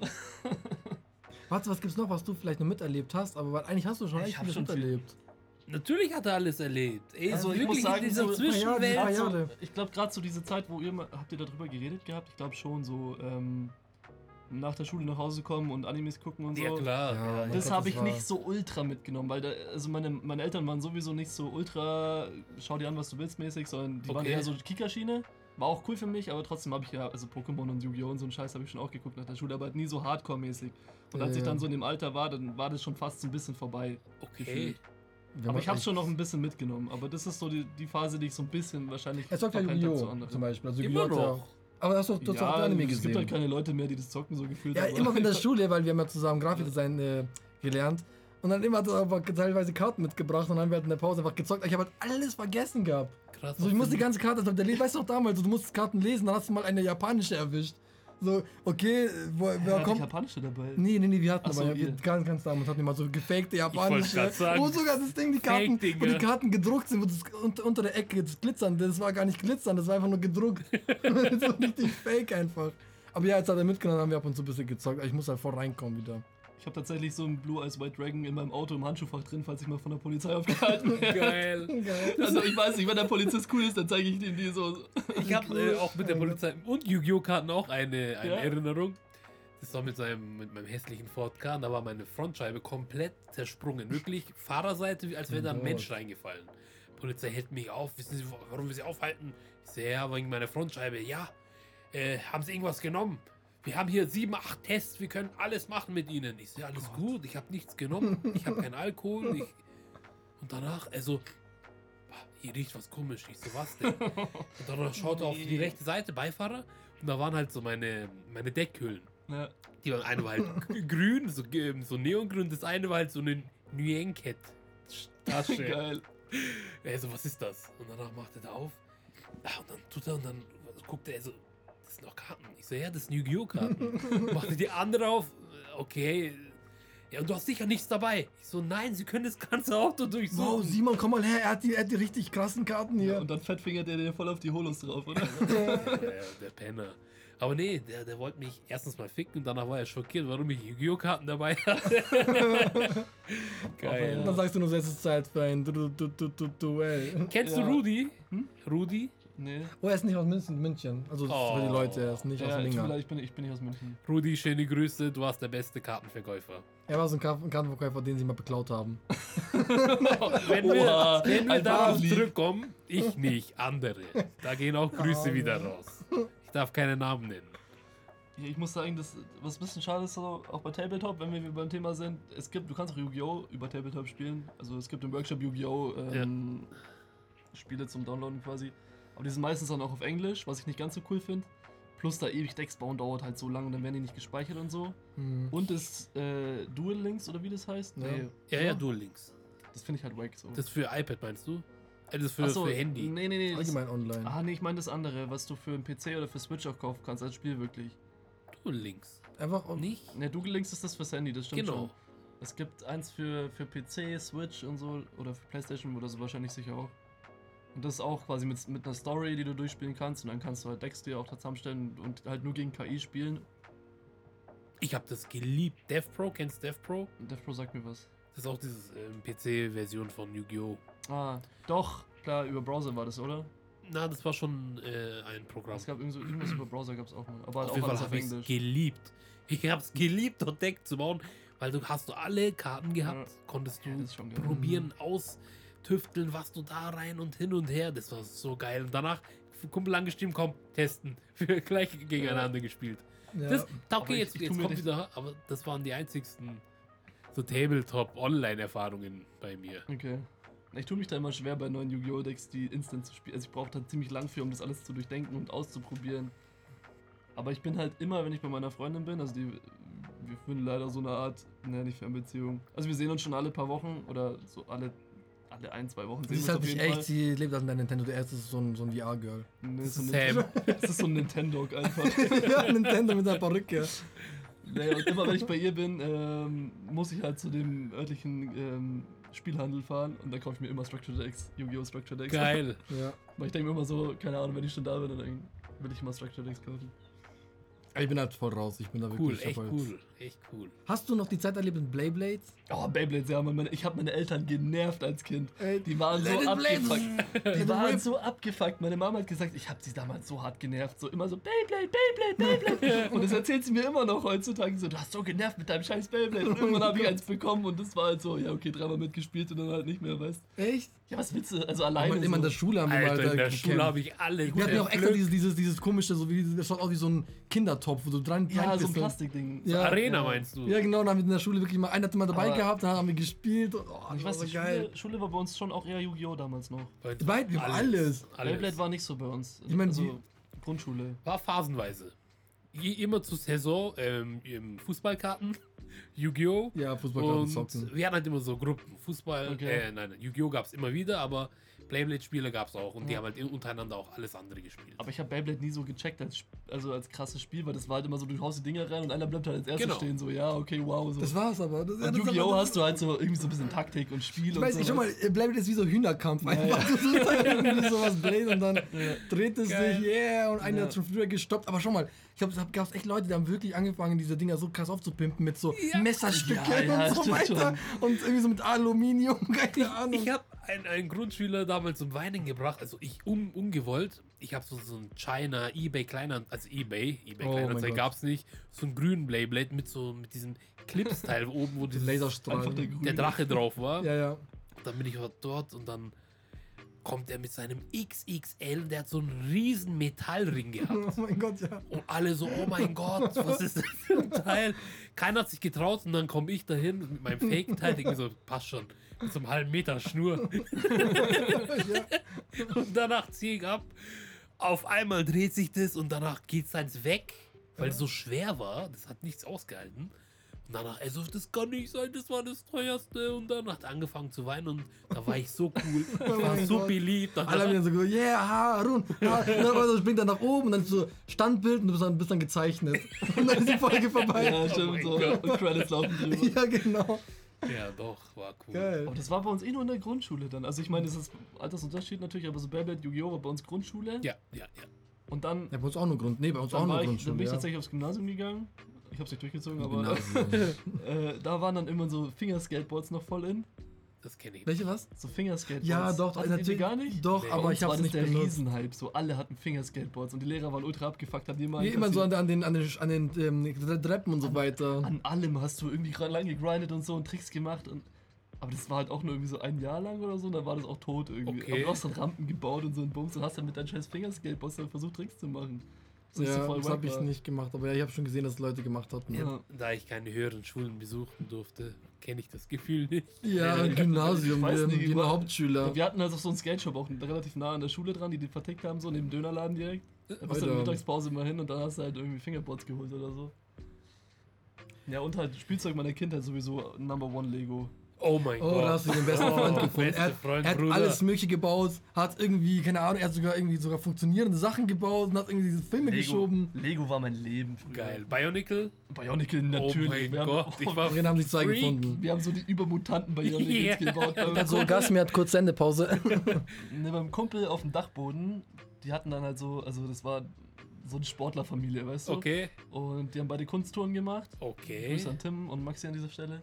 Warte, was gibt's noch, was du vielleicht noch miterlebt hast, aber eigentlich hast du schon Ich echt hab vieles schon viel- miterlebt. Natürlich hat er alles erlebt. Ey, Also, so ich wirklich muss sagen, in dieser so- Zwischenwelt. Ja, die So, Jahre. ich glaube, gerade so diese Zeit, wo ihr mal, habt ihr darüber geredet gehabt? Ich glaube schon, so ähm, nach der Schule nach Hause kommen und Animes gucken und so. Ja, klar. Ja, mein Das habe ich war- nicht so ultra mitgenommen, weil da, also meine, meine Eltern waren sowieso nicht so ultra, schau dir an, was du willst mäßig, sondern die waren Okay. eher so Kika-Schiene. War auch cool für mich, aber trotzdem habe ich ja, also Pokémon und Yu-Gi-Oh! und so einen Scheiß habe ich schon auch geguckt nach der Schule, aber halt nie so Hardcore-mäßig. Und als Ja, ich dann so in dem Alter war, dann war das schon fast so ein bisschen vorbei. Okay. gefühlt. Aber ich habe schon noch ein bisschen mitgenommen. Aber das ist so die, die Phase, die ich so ein bisschen wahrscheinlich Er zockt ja hab Yu-Gi-Oh! anderen. zum Beispiel. Also Immer Yu-Gi-Oh! noch. Aber hast du, du hast auch ja, Anime es gibt halt gesehen. keine Leute mehr, die das zocken so gefühlt. Ja, aber- immer in der Schule, weil wir haben ja zusammen Grafikdesign äh, gelernt. Und dann immer hat er aber teilweise Karten mitgebracht und dann haben wir halt in der Pause einfach gezockt. Ich habe halt alles vergessen gehabt. Krass. So, ich musste die ganze Karte, also der, weißt du noch damals, du musstest Karten lesen, dann hast du mal eine japanische erwischt. So, okay, wo, ja, wer kommt. japanische dabei. Nee, nee, nee, wir hatten Ach so, aber wir, ganz, ganz damals hatten wir mal so gefakte japanische, sagen, wo sogar das Ding, die Karten, wo die Karten gedruckt sind, wo das unter, unter der Ecke glitzern, das war gar nicht glitzern, das war einfach nur gedruckt. so richtig fake einfach. Aber ja, jetzt hat er mitgenommen, haben wir ab und zu ein bisschen gezockt, ich muss halt voll reinkommen wieder. Ich habe tatsächlich so einen Blue Eyes White Dragon in meinem Auto im Handschuhfach drin, falls ich mal von der Polizei aufgehalten werde. Geil. Geil. Also ich weiß nicht, wenn der Polizist cool ist, dann zeige ich dem die so. Ich habe äh, auch mit der Polizei und Yu-Gi-Oh! Karten auch eine, eine Ja? Erinnerung. Das war mit, seinem, mit meinem hässlichen Ford Ka, da war meine Frontscheibe komplett zersprungen. Wirklich Fahrerseite, als wäre da ein Gott. Mensch reingefallen. Polizei hält mich auf. Wissen Sie, warum wir Sie aufhalten? Ich sehe, ja, wegen meiner Frontscheibe. Ja, äh, haben Sie irgendwas genommen? Wir haben hier sieben, acht Tests, wir können alles machen mit Ihnen. Ich sehe, alles Gott. gut, ich habe nichts genommen, ich habe keinen Alkohol. Ich... Und danach, also, "Bah, hier riecht was komisch. Ich so, was denn? Und dann schaut er auf die rechte Seite, Beifahrer, und da waren halt so meine, meine Deckhüllen. Ja. Die waren, eine war halt grün, so, ge- so neongrün, das eine war halt so eine Nuenket. Tasche. Geil. Er so, was ist das? Und danach macht er da auf. Ah, und dann tut er und dann guckt er so, das sind noch Karten. Ich so, ja, das sind Yu-Gi-Oh! Karten. macht er die andere auf. Okay. Ja, und du hast sicher nichts dabei. Ich so, nein, sie können das ganze Auto Wow, durchsuchen. Simon, komm mal her, er hat die, er hat die richtig krassen Karten Ja, hier. und dann fettfingert er dir voll auf die Holos drauf, oder? Ja, der Penner. Aber nee, der, der wollte mich erstens mal ficken und danach war er schockiert, warum ich Yu-Gi-Oh! Karten dabei hatte. Geil. Dann sagst du nur, es ist Zeit für ein du du du du du Duell. Kennst Ja. du Rudi? Hm? Rudi? Nee. Oh, er ist nicht aus München. München. Also Oh. für die Leute, er ist nicht Ja, aus leid, ich bin, ich bin nicht aus München. Rudi, schöne Grüße, du warst der beste Kartenverkäufer. Er war so ein Kar- ein Kartenverkäufer, den sie mal beklaut haben. Wenn wir, Oha, wenn wir darauf zurückkommen, ich nicht, andere. Da gehen auch Grüße Oh, wieder raus. Ich darf keine Namen nennen. Ja, ich muss sagen, das, was ein bisschen schade ist, auch bei Tabletop, wenn wir beim Thema sind, es gibt, du kannst auch Yu-Gi-Oh! über Tabletop spielen. Also es gibt im Workshop Yu-Gi-Oh! Ähm, Spiele zum Downloaden quasi. Aber die sind meistens dann auch auf Englisch, was ich nicht ganz so cool finde. Plus da ewig Decks bauen dauert halt so lange und dann werden die nicht gespeichert und so. Hm. Und das äh, Dual Links oder wie das heißt? Ja. Ja, ja, Duel Links. Das finde ich halt wack so. Das ist für iPad meinst du? Äh, Das ist für, so, für Handy. Nee, nee, nee. Das, Allgemein online. ah, nee, ich meine das andere, was du für einen PC oder für Switch auch kaufen kannst als Spiel wirklich. Duel Links. Einfach um- Nicht? Ne, Dual Links ist das fürs Handy, das stimmt Genau. schon. Es gibt eins für, für PC, Switch und so, oder für Playstation oder so wahrscheinlich sicher auch. Und das ist auch quasi mit, mit einer Story, die du durchspielen kannst. Und dann kannst du halt Decks dir auch zusammenstellen und halt nur gegen KI spielen. Ich habe das geliebt. Dev Pro, kennst Dev Pro? Und Death Pro sagt mir was. Das ist auch diese ähm, PC-Version von Yu-Gi-Oh! Ah, doch, klar, über Browser war das, oder? Na, das war schon äh, ein Programm. Es gab irgend so, irgendwas über Browser gab es auch mal. Aber halt Auf jeden Fall habe ich es geliebt. Ich habe es geliebt, dort Deck zu bauen, weil du hast du alle Karten gehabt, Ja. konntest du Ja, das ist austüfteln, was du da rein und hin und her. Das war so geil. Und danach Kumpel angeschrieben, komm, testen. Wir gleich gegeneinander gespielt. Ja. Das, Aber okay, jetzt, ich jetzt kommt wieder, aber das waren die einzigsten so Tabletop-Online-Erfahrungen bei mir. Okay. Ich tue mich da immer schwer bei neuen Yu-Gi-Oh! Decks, die instant zu spielen. Also ich brauche da ziemlich lang für, um das alles zu durchdenken und auszuprobieren. Aber ich bin halt immer, wenn ich bei meiner Freundin bin, also die, wir führen leider so eine Art, ne, nicht Fernbeziehung. Also wir sehen uns schon alle paar Wochen oder so alle, alle ein, zwei Wochen Sie sehen ist wir halt nicht echt, sie lebt in der Nintendo DS, das ist so ein, so ein VR-Girl. Fall. Nee, so ein Sam. Das ist so ein Nintendo einfach. ja, Nintendo mit einer Perücke. Nee, und immer wenn ich bei ihr bin, ähm, muss ich halt zu dem örtlichen ähm, Spielhandel fahren und dann kaufe ich mir immer Structure Decks, Yu-Gi-Oh! Structure Decks. Geil. Ja. Weil ich denke mir immer so, keine Ahnung, wenn ich schon da bin, dann will ich immer Structure Decks kaufen. Ich bin halt voll raus, ich bin da Cool, wirklich. ich echt cool. Echt cool. Hast du noch die Zeit erlebt mit Beyblades? Oh, Beyblades, ja, meine, ich habe meine Eltern genervt als Kind. Ey, Die waren so abgefuckt. Die waren so abgefuckt. Meine Mama hat gesagt, ich habe sie damals so hart genervt. So immer so, Beyblade, Beyblade, Beyblade. und das erzählt sie mir immer noch heutzutage so, du hast so genervt mit deinem scheiß Beyblade. Und irgendwann habe ich eins bekommen und das war halt so, ja, okay, dreimal mitgespielt und dann halt nicht mehr, weißt Echt? Ja, was willst du? Also Immer, alleine immer in der so. Schule haben wir mal Alter, da in der. Schule habe ich alle. Wir hatten ja auch extra dieses, dieses, dieses komische, so wie, das schaut aus wie so ein Kindertopf, wo du dran Ja, so ein reinpistest. Plastikding. Ja. Arena Ja. meinst du? Ja, genau, dann haben wir in der Schule wirklich mal, einer hat mal dabei Aber- gehabt, dann haben wir gespielt. Und, oh, Ich weiß nicht, so geil. Schule, Schule war bei uns schon auch eher Yu-Gi-Oh! damals noch. Bei- Weit, wir haben alles. Beyblade war nicht so bei uns. Ich mein, also, Grundschule. War phasenweise. Je, immer zur Saison ähm, im Fußballkarten, Yu-Gi-Oh! Ja, Fußballkarten Und zocken. wir hatten halt immer so Gruppen. Fußball, Okay. äh, nein, nein, Yu-Gi-Oh! gab es immer wieder, aber Beyblade-Spiele gab es auch. Und die Ja. haben halt untereinander auch alles andere gespielt. Aber ich habe Beyblade nie so gecheckt als, also als krasses Spiel, weil das war halt immer so, du haust die Dinger rein und einer bleibt halt als erstes Genau. stehen, so, ja, okay, wow. So. Das war's aber. Das, ja, und Yu-Gi-Oh! hast du halt so irgendwie so ein bisschen Taktik und Spiel Ich und weiß so. nicht, schau mal, Beyblade ist wie so Hühnerkampf. Einfach du suchst halt irgendwie sowas Blade und dann dreht es Geil. sich, yeah, und einer Ja. hat schon früher gestoppt. Aber schau mal, ich glaube, es gab echt Leute, die haben wirklich angefangen, diese Dinger so krass aufzupimpen mit so Ja. Messerstücke Ja, ja, und so weiter. Und irgendwie so mit Aluminium, keine Ahnung. Ich habe einen, einen Grundschüler damals zum Weinen gebracht, also ich un, ungewollt. Ich habe so, so ein China, Ebay kleiner, also Ebay, Ebay Oh Kleinanzeigen gab es nicht, so einen grünen Beyblade mit so mit diesem Clips-Teil oben, wo dieses, Laserstrahl. Der der Drache drauf war. Ja, ja. Dann bin ich dort und dann kommt er mit seinem XXL, der hat so einen riesen Metallring gehabt. Oh mein Gott, ja. Und alle so, oh mein Gott, was ist das für ein Teil? Keiner hat sich getraut und dann komme ich dahin mit meinem Fake-Teil, denke so, passt schon, einem halben Meter Schnur. Und danach ziehe ich ab. Auf einmal dreht sich das und danach geht es eins weg, weil es so schwer war. Das hat nichts ausgehalten. Und danach, also das kann nicht sein, das war das teuerste. Und dann hat er angefangen zu weinen und da war ich so cool. Ich war mein so Gott. beliebt. Alle haben dann so gesagt, yeah, Harun. Ha. Und dann springt er nach oben und dann so Standbild und du bist dann, bist dann gezeichnet. Und dann ist die Folge vorbei. Ja, stimmt, mein so. Gott. Und Credits laufen drüber. Ja, genau. Ja, doch, war cool. Geil. Aber das war bei uns eh nur in der Grundschule dann. Also ich meine, das ist Altersunterschied natürlich, aber so Beyblade, Yu-Gi-Oh! war bei uns Grundschule. Ja, ja, ja. Und dann, Ja, bei uns auch nur Grund. Nee, bei uns auch dann, nur ich, Grundschule. dann bin ich ja. tatsächlich aufs Gymnasium gegangen. Ich hab's nicht durchgezogen, aber äh, da waren dann immer so Fingerskateboards noch voll in. Das kenne ich. Welche was? So Fingerskateboards. Ja, doch, ihr die natürlich. gar nicht? Doch, Nee. aber ich das nicht der benutzt. Riesenhype. So alle hatten Fingerskateboards und die Lehrer waren ultra abgefuckt, haben die immer Wie immer so an, an den, an den, an den ähm, Treppen und so weiter. an allem hast du irgendwie gerade lang gegrindet und so und Tricks gemacht und aber das war halt auch nur irgendwie so ein Jahr lang oder so, und dann war das auch tot irgendwie. Okay. Aber du hast dann Rampen gebaut und so ein Bums und hast dann mit deinen scheiß Fingerskateboards dann versucht Tricks zu machen. So, Ja, das habe ich nicht gemacht, aber ja, ich habe schon gesehen, dass Leute gemacht hatten. Ja. Da ich keine höheren Schulen besuchen durfte, kenne ich das Gefühl nicht. Ja, Gymnasium, Ich weiß wir, nicht, wir Hauptschüler. Wir hatten also so einen Skate-Shop auch relativ nah an der Schule dran, die die vertickt haben, so neben dem Dönerladen direkt. Da warst du in der. Mittagspause mal hin und dann hast du halt irgendwie Fingerboards geholt oder so. Ja, und halt Spielzeug meiner Kindheit sowieso Number One Lego. Oh mein Oh, Gott. da hast du den besten Oh, Freund gefunden. beste Er hat, Freund, er hat alles Mögliche gebaut, hat irgendwie, keine Ahnung, er hat sogar irgendwie sogar funktionierende Sachen gebaut und hat irgendwie diese Filme geschoben. Lego war mein Leben früher. Geil. Bionicle? Bionicle natürlich. Oh mein wir, Gott. Haben, Ich war Darin haben sich zwei Freak. gefunden. wir haben so die übermutanten Bionicles Ja. gebaut. Also Gasmi hat kurz Sendepause. ne, beim Kumpel auf dem Dachboden, die hatten dann halt so, also das war so eine Sportlerfamilie, weißt du? Okay. Und die haben beide Kunsttouren gemacht. Okay. Grüße an Tim und Maxi an dieser Stelle.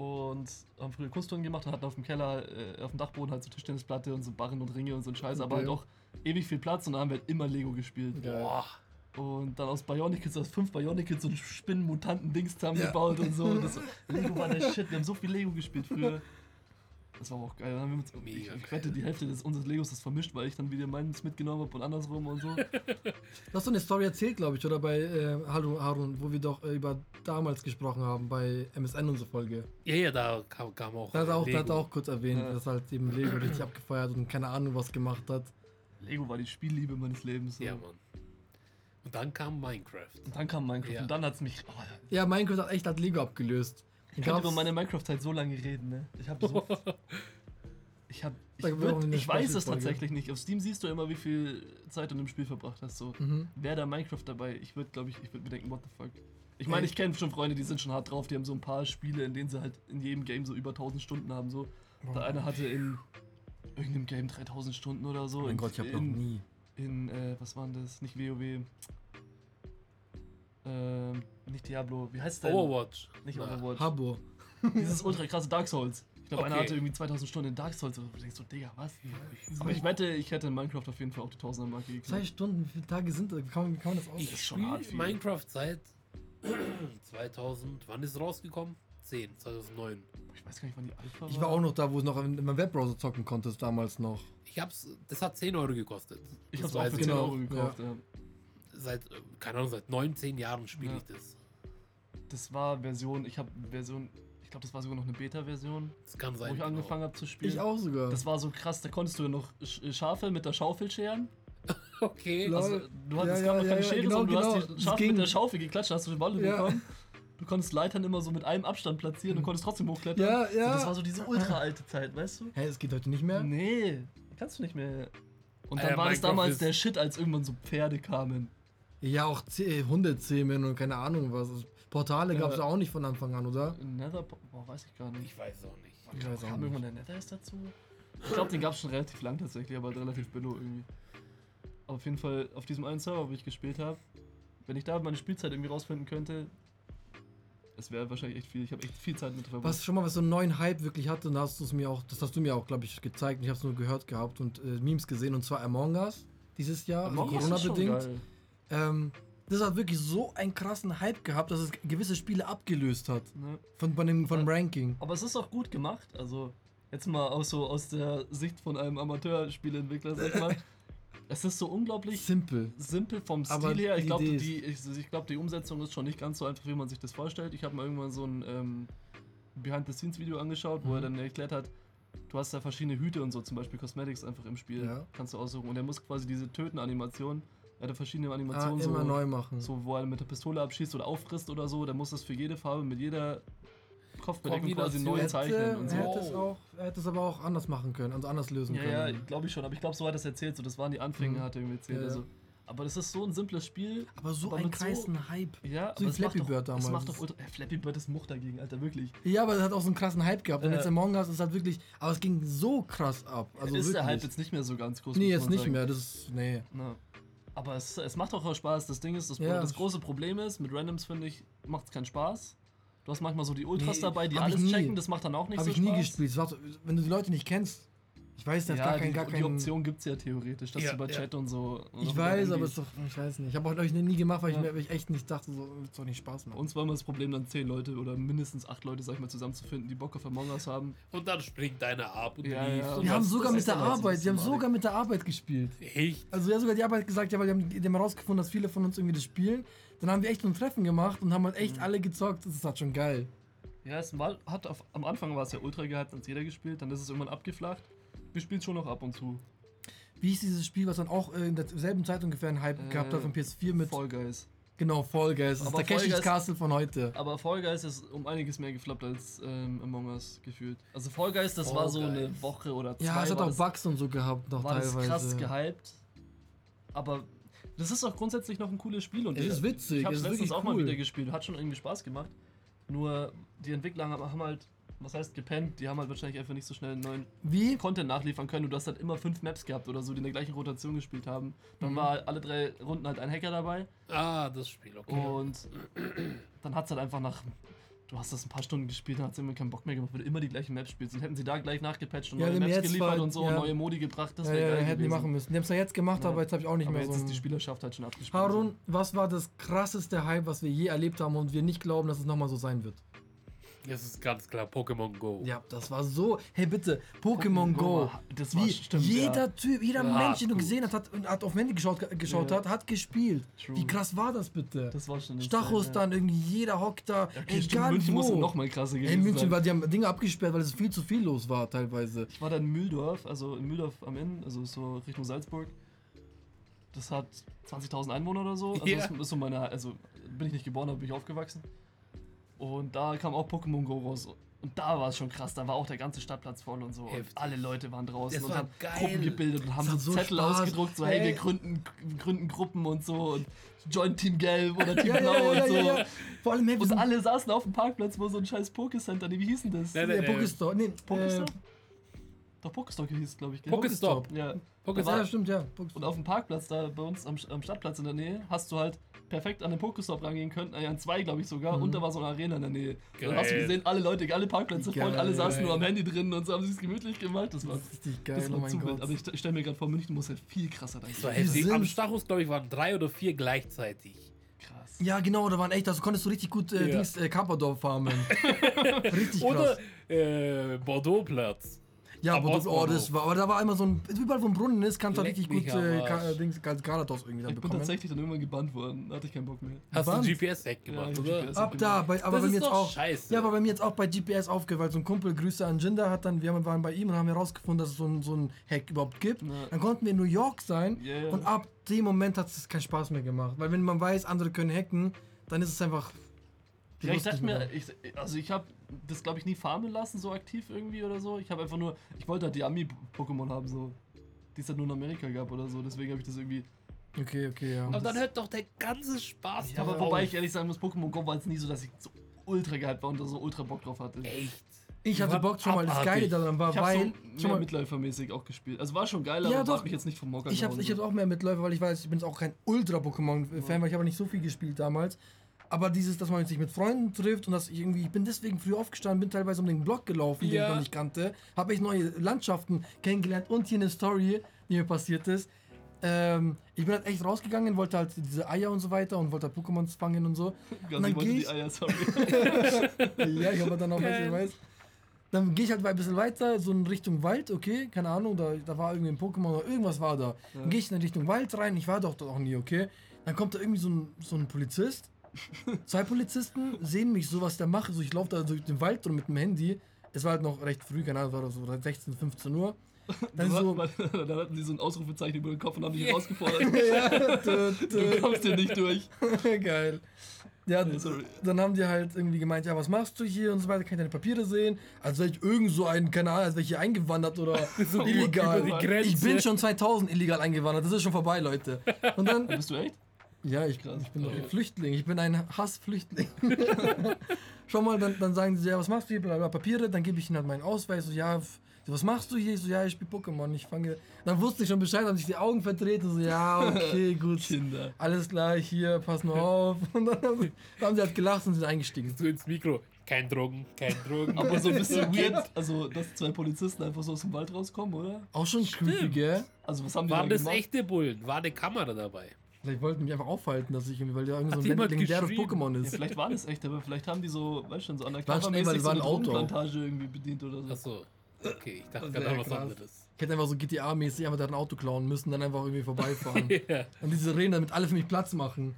Und haben früher Kunstturnen gemacht und hatten auf dem Keller, äh, auf dem Dachboden halt so Tischtennisplatte und so Barren und Ringe und so ein Scheiß, aber Okay. halt auch ewig viel Platz und da haben wir halt immer Lego gespielt. Geil. Boah. Und dann aus Bionic Kids, aus fünf Bionic Kids, so ein Spinnen-Mutanten-Dings Ja. zusammengebaut und so. Und das, Lego war der Shit. Wir haben so viel Lego gespielt früher. Das war aber auch geil. Dann haben wir uns, Mega ich, wette, die Hälfte des, unseres Legos ist vermischt, weil ich dann wieder meins mitgenommen habe und andersrum und so. Du hast so eine Story erzählt, glaube ich, oder bei äh, Harun, Harun, wo wir doch äh, über damals gesprochen haben, bei MSN unsere Folge. Ja, ja, da kam, kam auch. Da hat er auch, da Lego. hat er auch kurz erwähnt, Ja. dass halt eben Lego richtig abgefeiert und keine Ahnung was gemacht hat. Lego war die Spielliebe meines Lebens. So. Ja, Mann. Und dann kam Minecraft. Und dann kam Minecraft Ja. und dann hat es mich. Oh, Ja, Minecraft hat echt halt Lego abgelöst. Ich kann über meine Minecraft-Zeit so lange reden, ne? Ich habe so. Ich hab. Ich, würd, ich weiß es tatsächlich nicht. Auf Steam siehst du immer, wie viel Zeit du in dem Spiel verbracht hast. So. Mhm. Wäre da Minecraft dabei? Ich würde, glaube ich, ich würde mir denken, what the fuck. Ich meine, ich kenne schon Freunde, die sind schon hart drauf. Die haben so ein paar Spiele, in denen sie halt in jedem Game so über 1000 Stunden haben. So. Der eine hatte in irgendeinem Game 3000 Stunden oder so. Oh mein in, Gott, ich hab noch nie. in äh, was war denn das? Nicht WoW. Ähm, nicht Diablo. Wie heißt der? Overwatch. Nicht Na, Overwatch. Habo. Dieses ultra krasse Dark Souls. Ich glaube, einer Okay. hatte irgendwie 2000 Stunden in Dark Souls. Und du denkst so, Digga, was? Aber ich wette, ich hätte in Minecraft auf jeden Fall auch die 1000er Marke Zwei geknackt. Stunden, wie viele Tage sind das? Wie kann man, wie kann man das aus? Ich ist schon hart spiele viel. Minecraft seit 2000. Wann ist es rausgekommen? 10, 2009. Ich weiß gar nicht, wann die Alpha Ich war auch noch da, wo es noch in, in meinem Webbrowser zocken konntest, damals noch. Ich hab's, das hat 10 Euro gekostet. Ich Das hab's auch für ich 10 genau, Euro gekauft, ja. Seit, äh, keine Ahnung, seit 9, 10 Jahren spiele Ja. ich das. Das war Version, ich habe Version, ich glaube, das war sogar noch eine Beta-Version, Das kann wo sein. ich genau. angefangen habe zu spielen. Ich auch sogar. Das war so krass, da konntest du noch Sch- Schafe mit der Schaufel scheren. Okay. Also, du hattest Ja, ja, noch keine ja, Schere, genau, sondern du genau. hast die Das Schafe mit der Schaufel geklatscht, hast du die Wolle Ja. bekommen. Du konntest Leitern immer so mit einem Abstand platzieren und konntest trotzdem hochklettern. Ja, ja. So, das war so diese ultra alte Zeit, weißt du? Hä, es geht heute nicht mehr? Nee, kannst du nicht mehr. Und dann Äh, war das Minecraft damals der Shit, als irgendwann so Pferde kamen. Ja, auch Zäh- Hundezähmen und keine Ahnung was. Portale Ja. gab es auch nicht von Anfang an, oder? Nether, boah, weiß ich gar nicht. Ich weiß auch nicht. Ich weiß auch Kam irgendwann der Nether erst dazu? Ich glaube, den gab es schon relativ lang tatsächlich, aber halt relativ billo irgendwie. Aber auf jeden Fall auf diesem einen Server, wo ich gespielt habe, wenn ich da meine Spielzeit irgendwie rausfinden könnte, es wäre wahrscheinlich echt viel. Ich habe echt viel Zeit mit verbracht. Was schon mal was so einen neuen Hype wirklich hatte, und da hast du es mir auch, das hast du mir auch, glaube ich, gezeigt und ich habe es nur gehört gehabt und äh, Memes gesehen und zwar Among Us dieses Jahr, also ist Corona-bedingt. geil. Ähm, das hat wirklich so einen krassen Hype gehabt, dass es gewisse Spiele abgelöst hat. Ne? Von, von dem, von Ja. Ranking. Aber es ist auch gut gemacht. Also, jetzt mal aus, so aus der Sicht von einem Amateurspieleentwickler, sag ich mal. es ist so unglaublich Simpel. simpel vom Stil Aber her. Ich glaube, die, ich, ich glaub, die Umsetzung ist schon nicht ganz so einfach, wie man sich das vorstellt. Ich habe mal irgendwann so ein ähm, Behind-the-Scenes-Video angeschaut, wo Mhm. er dann erklärt hat, du hast da verschiedene Hüte und so, zum Beispiel Cosmetics einfach im Spiel. Ja. Kannst du aussuchen. Und er muss quasi diese Töten-Animation, er hat verschiedene Ah, Animationen, immer so, neu machen. so, wo er mit der Pistole abschießt oder auffrisst oder so. Der muss das für jede Farbe mit jeder Kopfbedeckung quasi neu Kombination. zeichnen und er, so. hätte es auch, er hätte es aber auch anders machen können, also anders lösen Ja, ja, können. glaube ich schon. Aber ich glaube, so hat er es erzählt. So, das waren die Anfänge, Mhm. hat er irgendwie erzählt. Ja, ja. Also, aber das ist so ein simples Spiel. aber so aber ein mit so- krassen Hype. Ja, So wie aber macht Flappy doch, Bird damals. Das macht doch ultra, äh, Flappy Bird ist Much dagegen, Alter, wirklich. Ja, aber das hat auch so einen krassen Hype gehabt. Und Ja. jetzt Among Us ist halt wirklich, aber es ging so krass ab. Also ist wirklich. der Hype jetzt nicht mehr so ganz groß. Nee, jetzt nicht mehr. Das ist, nee. Na. Aber es, es macht auch Spaß. Das Ding ist, das, Ja. das große Problem ist, mit Randoms finde ich, macht es keinen Spaß. Du hast manchmal so die Ultras Nee, dabei, die hab ich alles nie. checken, das macht dann auch nicht Habe so ich nie Spaß. gespielt. Es war so- Wenn du die Leute nicht kennst, ich weiß, das Ja, gar kein, die, gar die kein. Option gibt es ja theoretisch, dass Ja, du über ja. Chat und so. und Ich weiß, aber es ist doch, ich weiß nicht. Ich habe auch ich nie gemacht, weil Ja. ich mir weil ich echt nicht dachte, so wird doch nicht Spaß machen. Uns war immer das Problem, dann zehn Leute oder mindestens acht Leute, sag ich mal, zusammenzufinden, die Bock auf Among Us haben. Und dann springt einer ab und Ja, und Die haben sogar mit der Arbeit, die haben sogar mit der Arbeit gespielt. Echt? Also ja sogar die Arbeit gesagt, ja, weil die haben, die haben herausgefunden, dass viele von uns irgendwie das spielen. Dann haben wir echt so ein Treffen gemacht und haben halt echt Mhm. alle gezockt. Das ist halt schon geil. Ja, es war, hat auf, am Anfang war es ja ultra gehypt, hat jeder gespielt, dann ist es irgendwann abgeflacht. Wir spielen schon noch ab und zu. Wie ist dieses Spiel, was dann auch äh, in derselben Zeit ungefähr einen Hype Äh, gehabt hat von PS4 mit Fall Guys. genau Fall Guys. Das ist Aber Takeshis Fall Guys- Castle von heute. Aber Fall Guys ist um einiges mehr gefloppt als ähm, Among Us gefühlt. Also Fall Guys, das Fall war so Guys. eine Woche oder zwei. Ja, es hat auch das, Bugs und so gehabt noch war das teilweise. krass gehypt. Aber das ist auch grundsätzlich noch ein cooles Spiel. Und Es der- ist witzig, Ich habe es ist letztens auch mal cool. wieder gespielt. Hat schon irgendwie Spaß gemacht. Nur die Entwickler haben haben halt, was heißt gepennt, die haben halt wahrscheinlich einfach nicht so schnell einen neuen Wie? Content nachliefern können. Und du hast halt immer fünf Maps gehabt oder so, die in der gleichen Rotation gespielt haben. Dann Mhm. war halt alle drei Runden halt ein Hacker dabei. Ah, das Spiel, okay. Und dann hat es halt einfach nach. du hast das ein paar Stunden gespielt, dann hat es immer keinen Bock mehr gemacht, weil du immer die gleichen Maps spielst. Und hätten sie da gleich nachgepatcht und Ja, neue Maps geliefert war- und so ja. und neue Modi gebracht, das ja, wäre ja, geil hätten die gewesen. machen müssen. Die haben es ja jetzt gemacht, Ja. aber jetzt habe ich auch nicht Aber mehr jetzt so. ist die Spielerschaft halt schon abgespielt. Harun, was war das krasseste Hype, was wir je erlebt haben und wir nicht glauben, dass es nochmal so sein wird? Das ist ganz klar Pokémon Go. Ja, das war so. Hey, bitte, Pokémon Go. war- Das war Wie stimmt, jeder ja. Typ, jeder Ja, Mensch, den du gut. gesehen hast, hat, hat auf Handy geschaut, geschaut Ja. hat, hat gespielt. True. Wie krass war das bitte? Das war schon Stachus insane, dann, irgendwie jeder hockt da. Ja, okay, stimmt, egal München muss wo. noch mal krasser gewesen Ey, München sein. war, die haben Dinge abgesperrt, weil es viel zu viel los war teilweise. Ich war da in Mühldorf, also in Mühldorf am Inn, also so Richtung Salzburg. Das hat 20.000 Einwohner oder so. Also Ja. das ist so meine, also bin ich nicht geboren, da bin ich aufgewachsen. Und da kam auch Pokémon Go raus. Und da war es schon krass, da war auch der ganze Stadtplatz voll und so. Und Heftig. alle Leute waren draußen Das und war haben geil. Gruppen gebildet und haben so Zettel Spaß. ausgedruckt, so hey, Ey. wir gründen, gründen Gruppen und so und Join Team Gelb oder Team Ja, Blau ja, ja, und so. ja, ja. Vor allem, hey, wir Und alle saßen auf dem Parkplatz, wo so ein scheiß Pokécenter, nee, wie hieß denn das? Nein, der nein, Pokestore. Nee, Pokestop? äh, Doch, Pokestop hieß es, glaube ich, gell? Pokestop. Ja. Pokestop. ja, stimmt, ja. Und Pokestop. auf dem Parkplatz da bei uns am, am Stadtplatz in der Nähe hast du halt perfekt an den Pokestop rangehen können, äh, an zwei glaube ich sogar, Mhm. und da war so eine Arena in der Nähe. Dann Geil. hast du gesehen, alle Leute, alle Parkplätze voll, alle saßen nur am. Handy drin und so haben sich gemütlich gemacht. Das war, Das ist richtig geil, das oh war mein zu wild. Gott. Aber ich, ich stelle mir gerade vor, München muss halt viel krasser sein. Heftig. sind- Am Stachus, glaube ich, waren drei oder vier gleichzeitig. Krass. Ja, genau, da waren echt, also konntest du richtig gut äh, Ja. Dings, äh, Kapperdorf farmen. richtig Oder krass. äh, Bordeaux-Platz. Ja, aber, das, oh, das war, aber da war immer so ein, überall wo ein Brunnen ist, kannst du richtig gut äh. Ka- Dings, Garados irgendwie dann Ich bin bekommen. tatsächlich dann irgendwann gebannt worden. Da hatte ich keinen Bock mehr. Hast du Wann? GPS-Hack Ja, gemacht, ich hab oder? GPS. Ab da, bei, aber Das bei ist mir jetzt doch auch. scheiße. Ja, aber bei mir jetzt auch bei GPS aufgehört, weil so ein Kumpel, Grüße an Jinder, hat dann, wir waren bei ihm und haben herausgefunden, dass es so ein, so ein Hack überhaupt gibt. Ja. Dann konnten wir in New York sein Ja, ja. und ab dem Moment hat es keinen Spaß mehr gemacht. Weil wenn man weiß, andere können hacken, dann ist es einfach. Ja, ich dachte mir, ich, also ich habe das glaube ich nie farmen lassen, so aktiv irgendwie oder so. Ich habe einfach nur, ich wollte halt die Ami-Pokémon haben, so. Die es halt nur in Amerika gab oder so. Deswegen habe ich das irgendwie. Okay, okay, ja. Aber dann hört doch der ganze Spaß Ja, aber doch wobei ich ehrlich sagen muss, Pokémon Go war jetzt nie so, dass ich so ultra gehypt war und da so ultra Bock drauf hatte. Echt. Ich hatte Bock schon mal, das. Geile daran war, Ich habe weil. so schon mal, mitläufermäßig auch gespielt. Also war schon geil, Ja, aber doch. hat mich jetzt nicht vom Mocker Ich habe gehauen, ich hab auch mehr Mitläufer, weil ich weiß, ich bin jetzt auch kein Ultra-Pokémon-Fan, weil ich habe nicht so viel gespielt damals. Aber dieses, dass man sich mit Freunden trifft und dass ich irgendwie, ich bin deswegen früh aufgestanden, bin teilweise um den Block gelaufen, den Ja. ich noch nicht kannte, habe ich neue Landschaften kennengelernt und hier eine Story, die mir passiert ist. Ähm, ich bin halt echt rausgegangen, wollte halt diese Eier und so weiter und wollte halt Pokémons fangen und so. Ganz und dann ich wollte geh die ich- Eier, sorry. ja, ich habe dann auch welche, weiß. Dann gehe ich halt ein bisschen weiter, so in Richtung Wald, okay, keine Ahnung, da, da war irgendwie ein Pokémon oder irgendwas war da. Dann gehe ich in Richtung Wald rein, ich war doch dort auch nie, okay. Dann kommt da irgendwie so ein, so ein Polizist. Zwei Polizisten sehen mich so, was der macht. So, ich laufe da durch den Wald rum mit dem Handy. Es war halt noch recht früh, keine Ahnung, es war so 16, 15 Uhr. Dann so, Dann hatten die so ein Ausrufezeichen über den Kopf und haben dich Yeah. herausgefordert. ja, tö, Du tö. kommst hier nicht durch. Geil. Ja, Nee, dann haben die halt irgendwie gemeint, ja, was machst du hier und so weiter, kann ich deine Papiere sehen? Als wäre ich irgend so ein, keine Ahnung, als wäre ich hier eingewandert oder So illegal. Ich bin schon 2000 illegal eingewandert, das ist schon vorbei, Leute. Und dann, Bist du echt? Ja, ich, Krass. ich bin doch ein Flüchtling, ich bin ein Hassflüchtling. Schau mal, dann, dann sagen sie, ja, was machst du hier, bla, bla, Papiere, dann gebe ich ihnen halt meinen Ausweis, so, ja, was machst du hier? Ich so, ja, ich spiele Pokémon, ich fange. Dann wusste ich schon Bescheid, haben sich die Augen verdreht und so, ja, okay, gut. Kinder. Alles klar, hier, pass nur auf. Und dann haben sie, dann haben sie halt gelacht und sind eingestiegen. So ins Mikro. Kein Drogen, kein Drogen. Aber so ein bisschen weird, also dass zwei Polizisten einfach so aus dem Wald rauskommen, oder? Auch schon creepy, gell? Also was haben die Waren da das gemacht? echte Bullen? War eine Kamera dabei? Vielleicht wollten die mich einfach aufhalten, dass ich irgendwie, weil der irgendwie so ein legendäres? Pokémon Ja, ist. vielleicht waren es echt, aber vielleicht haben die so, weißt du schon, so War schon undercover-mäßig immer, so war eine ein Auto. Drogenplantage irgendwie bedient oder so. Achso. Okay, ich dachte Das gerade was anderes. Ich hätte einfach so GTA-mäßig einfach deren Auto klauen müssen, dann einfach irgendwie vorbeifahren. ja. Und diese Rennen, damit alle für mich Platz machen.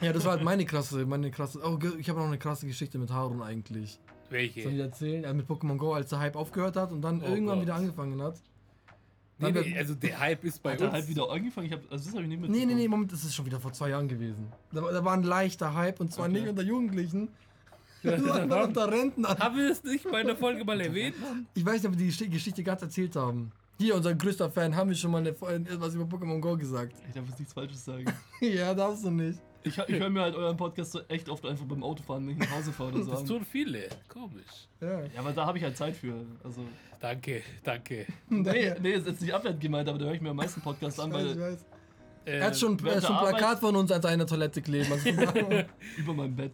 Ja, das war halt meine krasse, meine krasse. Oh, ich habe noch eine krasse Geschichte mit Harun eigentlich. Soll ich Welche? erzählen? Ja, mit Pokémon Go, als der Hype aufgehört hat und dann Oh irgendwann Gott. wieder angefangen hat. Nee, nee, also der Hype ist bei Hat uns. halt wieder angefangen? Ich hab, also das habe ich nicht Nee, mitbekommen. nee, nee, Moment, das ist schon wieder vor zwei Jahren gewesen. Da, war- da war ein leichter Hype und zwar Okay. nicht unter Jugendlichen, sondern unter Rentnern. Haben wir es nicht bei der Folge mal erwähnt? Ich weiß nicht, ob wir die Gesch- Geschichte ganz erzählt haben. Hier, unser größter Fan, haben wir schon mal eine, etwas über Pokémon Go gesagt. Ich darf jetzt nichts Falsches sagen. ja, darfst du nicht. Ich, ich höre mir halt euren Podcast so echt oft einfach beim Autofahren, wenn ich nach Hause fahre oder so. Das tun viele. Komisch. Ja. Ja, aber da habe ich halt Zeit für. Also, Danke, danke. nee, nee, ist jetzt nicht abwertend gemeint, aber da höre ich mir am meisten Podcasts an, Ich weiß, ich weil weiß. Er hat schon, er hat schon ein Plakat von uns an seiner Toilette kleben. Also, Über meinem Bett.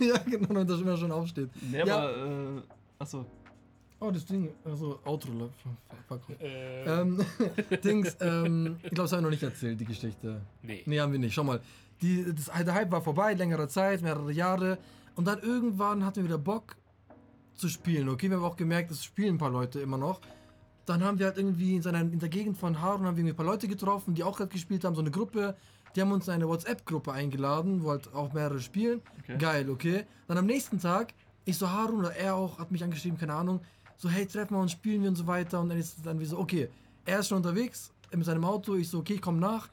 ja, genau, damit das immer schon aufsteht. Nee, Ja. aber, äh, achso. Oh, das Ding, also Outro läuft. Fuck. Äh, Ähm, Dings, ähm, ich glaube, das haben wir noch nicht erzählt, die Geschichte. nee. Nee, haben wir nicht. Schau mal. Die, das, der Hype war vorbei, längere Zeit, mehrere Jahre. Und dann irgendwann hatten wir wieder Bock zu spielen. Okay, wir haben auch gemerkt, es spielen ein paar Leute immer noch. Dann haben wir halt irgendwie in, seiner, in der Gegend von Harun haben wir ein paar Leute getroffen, die auch gerade gespielt haben, so eine Gruppe. Die haben uns in eine WhatsApp-Gruppe eingeladen, wo halt auch mehrere spielen. Okay. Geil, okay. Dann am nächsten Tag, ich so Harun oder er auch, hat mich angeschrieben, keine Ahnung. So, hey, treffen wir uns, spielen wir und so weiter. Und dann ist dann wie so, okay, er ist schon unterwegs mit seinem Auto. Ich so, okay, ich komm nach.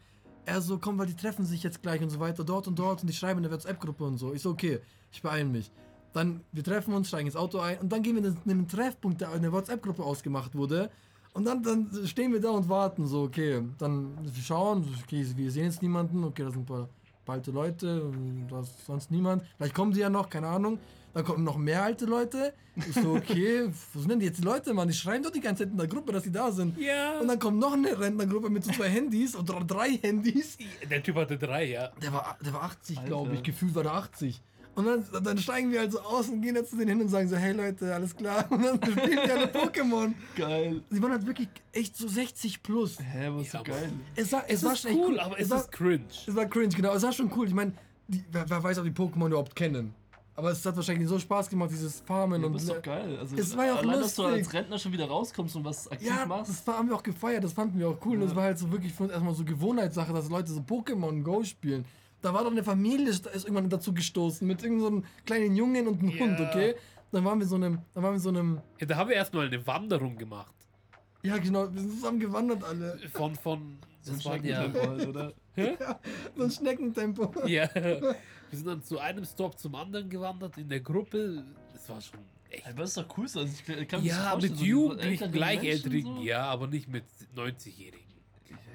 Er so, komm, weil die treffen sich jetzt gleich und so weiter, dort und dort und die schreiben in der WhatsApp-Gruppe und so. Ich so, okay, ich beeile mich. Dann, wir treffen uns, steigen ins Auto ein und dann gehen wir in einen Treffpunkt, der in der WhatsApp-Gruppe ausgemacht wurde. Und dann, dann stehen wir da und warten, so, okay. Dann wir schauen, okay, wir sehen jetzt niemanden, okay, da sind ein paar alte Leute, da ist sonst niemand. Vielleicht kommen sie ja noch, keine Ahnung. Dann kommen noch mehr alte Leute. Ich so, okay, wo sind denn die jetzt die Leute, Mann? Die schreien doch die ganze Zeit in der Gruppe, dass sie da sind. Ja. Und dann kommt noch eine Rentnergruppe mit so zwei Handys oder drei Handys. Der Typ hatte drei, ja. Der war, der war 80, Alter. glaube ich. Gefühlt war der 80. Und dann, dann steigen wir also aus und gehen jetzt zu denen hin und sagen so, hey Leute, alles klar. Und dann spielen wir alle Pokémon. Geil. Die waren halt wirklich echt so 60 plus. Hä, was so Ja, geil. Es war, es Es war ist schon echt cool, aber es war, ist cringe. es war cringe, genau. Es war schon cool. Ich meine, wer, wer weiß, ob die Pokémon überhaupt kennen. Aber es hat wahrscheinlich so Spaß gemacht, dieses Farmen Ja, und das ist doch geil. Also, Es war ja auch allein, dass du lustig. als Rentner schon wieder rauskommst und was aktiv Ja, machst. das war, haben wir auch gefeiert, das fanden wir auch cool. Und das war halt so wirklich für uns erstmal so Gewohnheitssache, dass Leute so Pokémon Go spielen. Da war doch eine Familie, da ist irgendwann dazu gestoßen mit irgendeinem so kleinen Jungen und einem Ja. Hund, okay? Dann waren wir so einem, dann waren wir so einem, Ja, da haben wir erstmal eine Wanderung gemacht. ja genau, wir sind zusammen gewandert alle. Von, von, so ein das waren ja, Schneckentempo halt, oder? So ein Schneckentempo. ja. Wir sind dann zu einem Stop zum anderen gewandert in der Gruppe. Das war schon echt. Aber das ist doch cool. so. Also ich kann Ja, mit so Jugendlichen, älteren Gleichaltrigen, so. ja, aber nicht mit 90-Jährigen.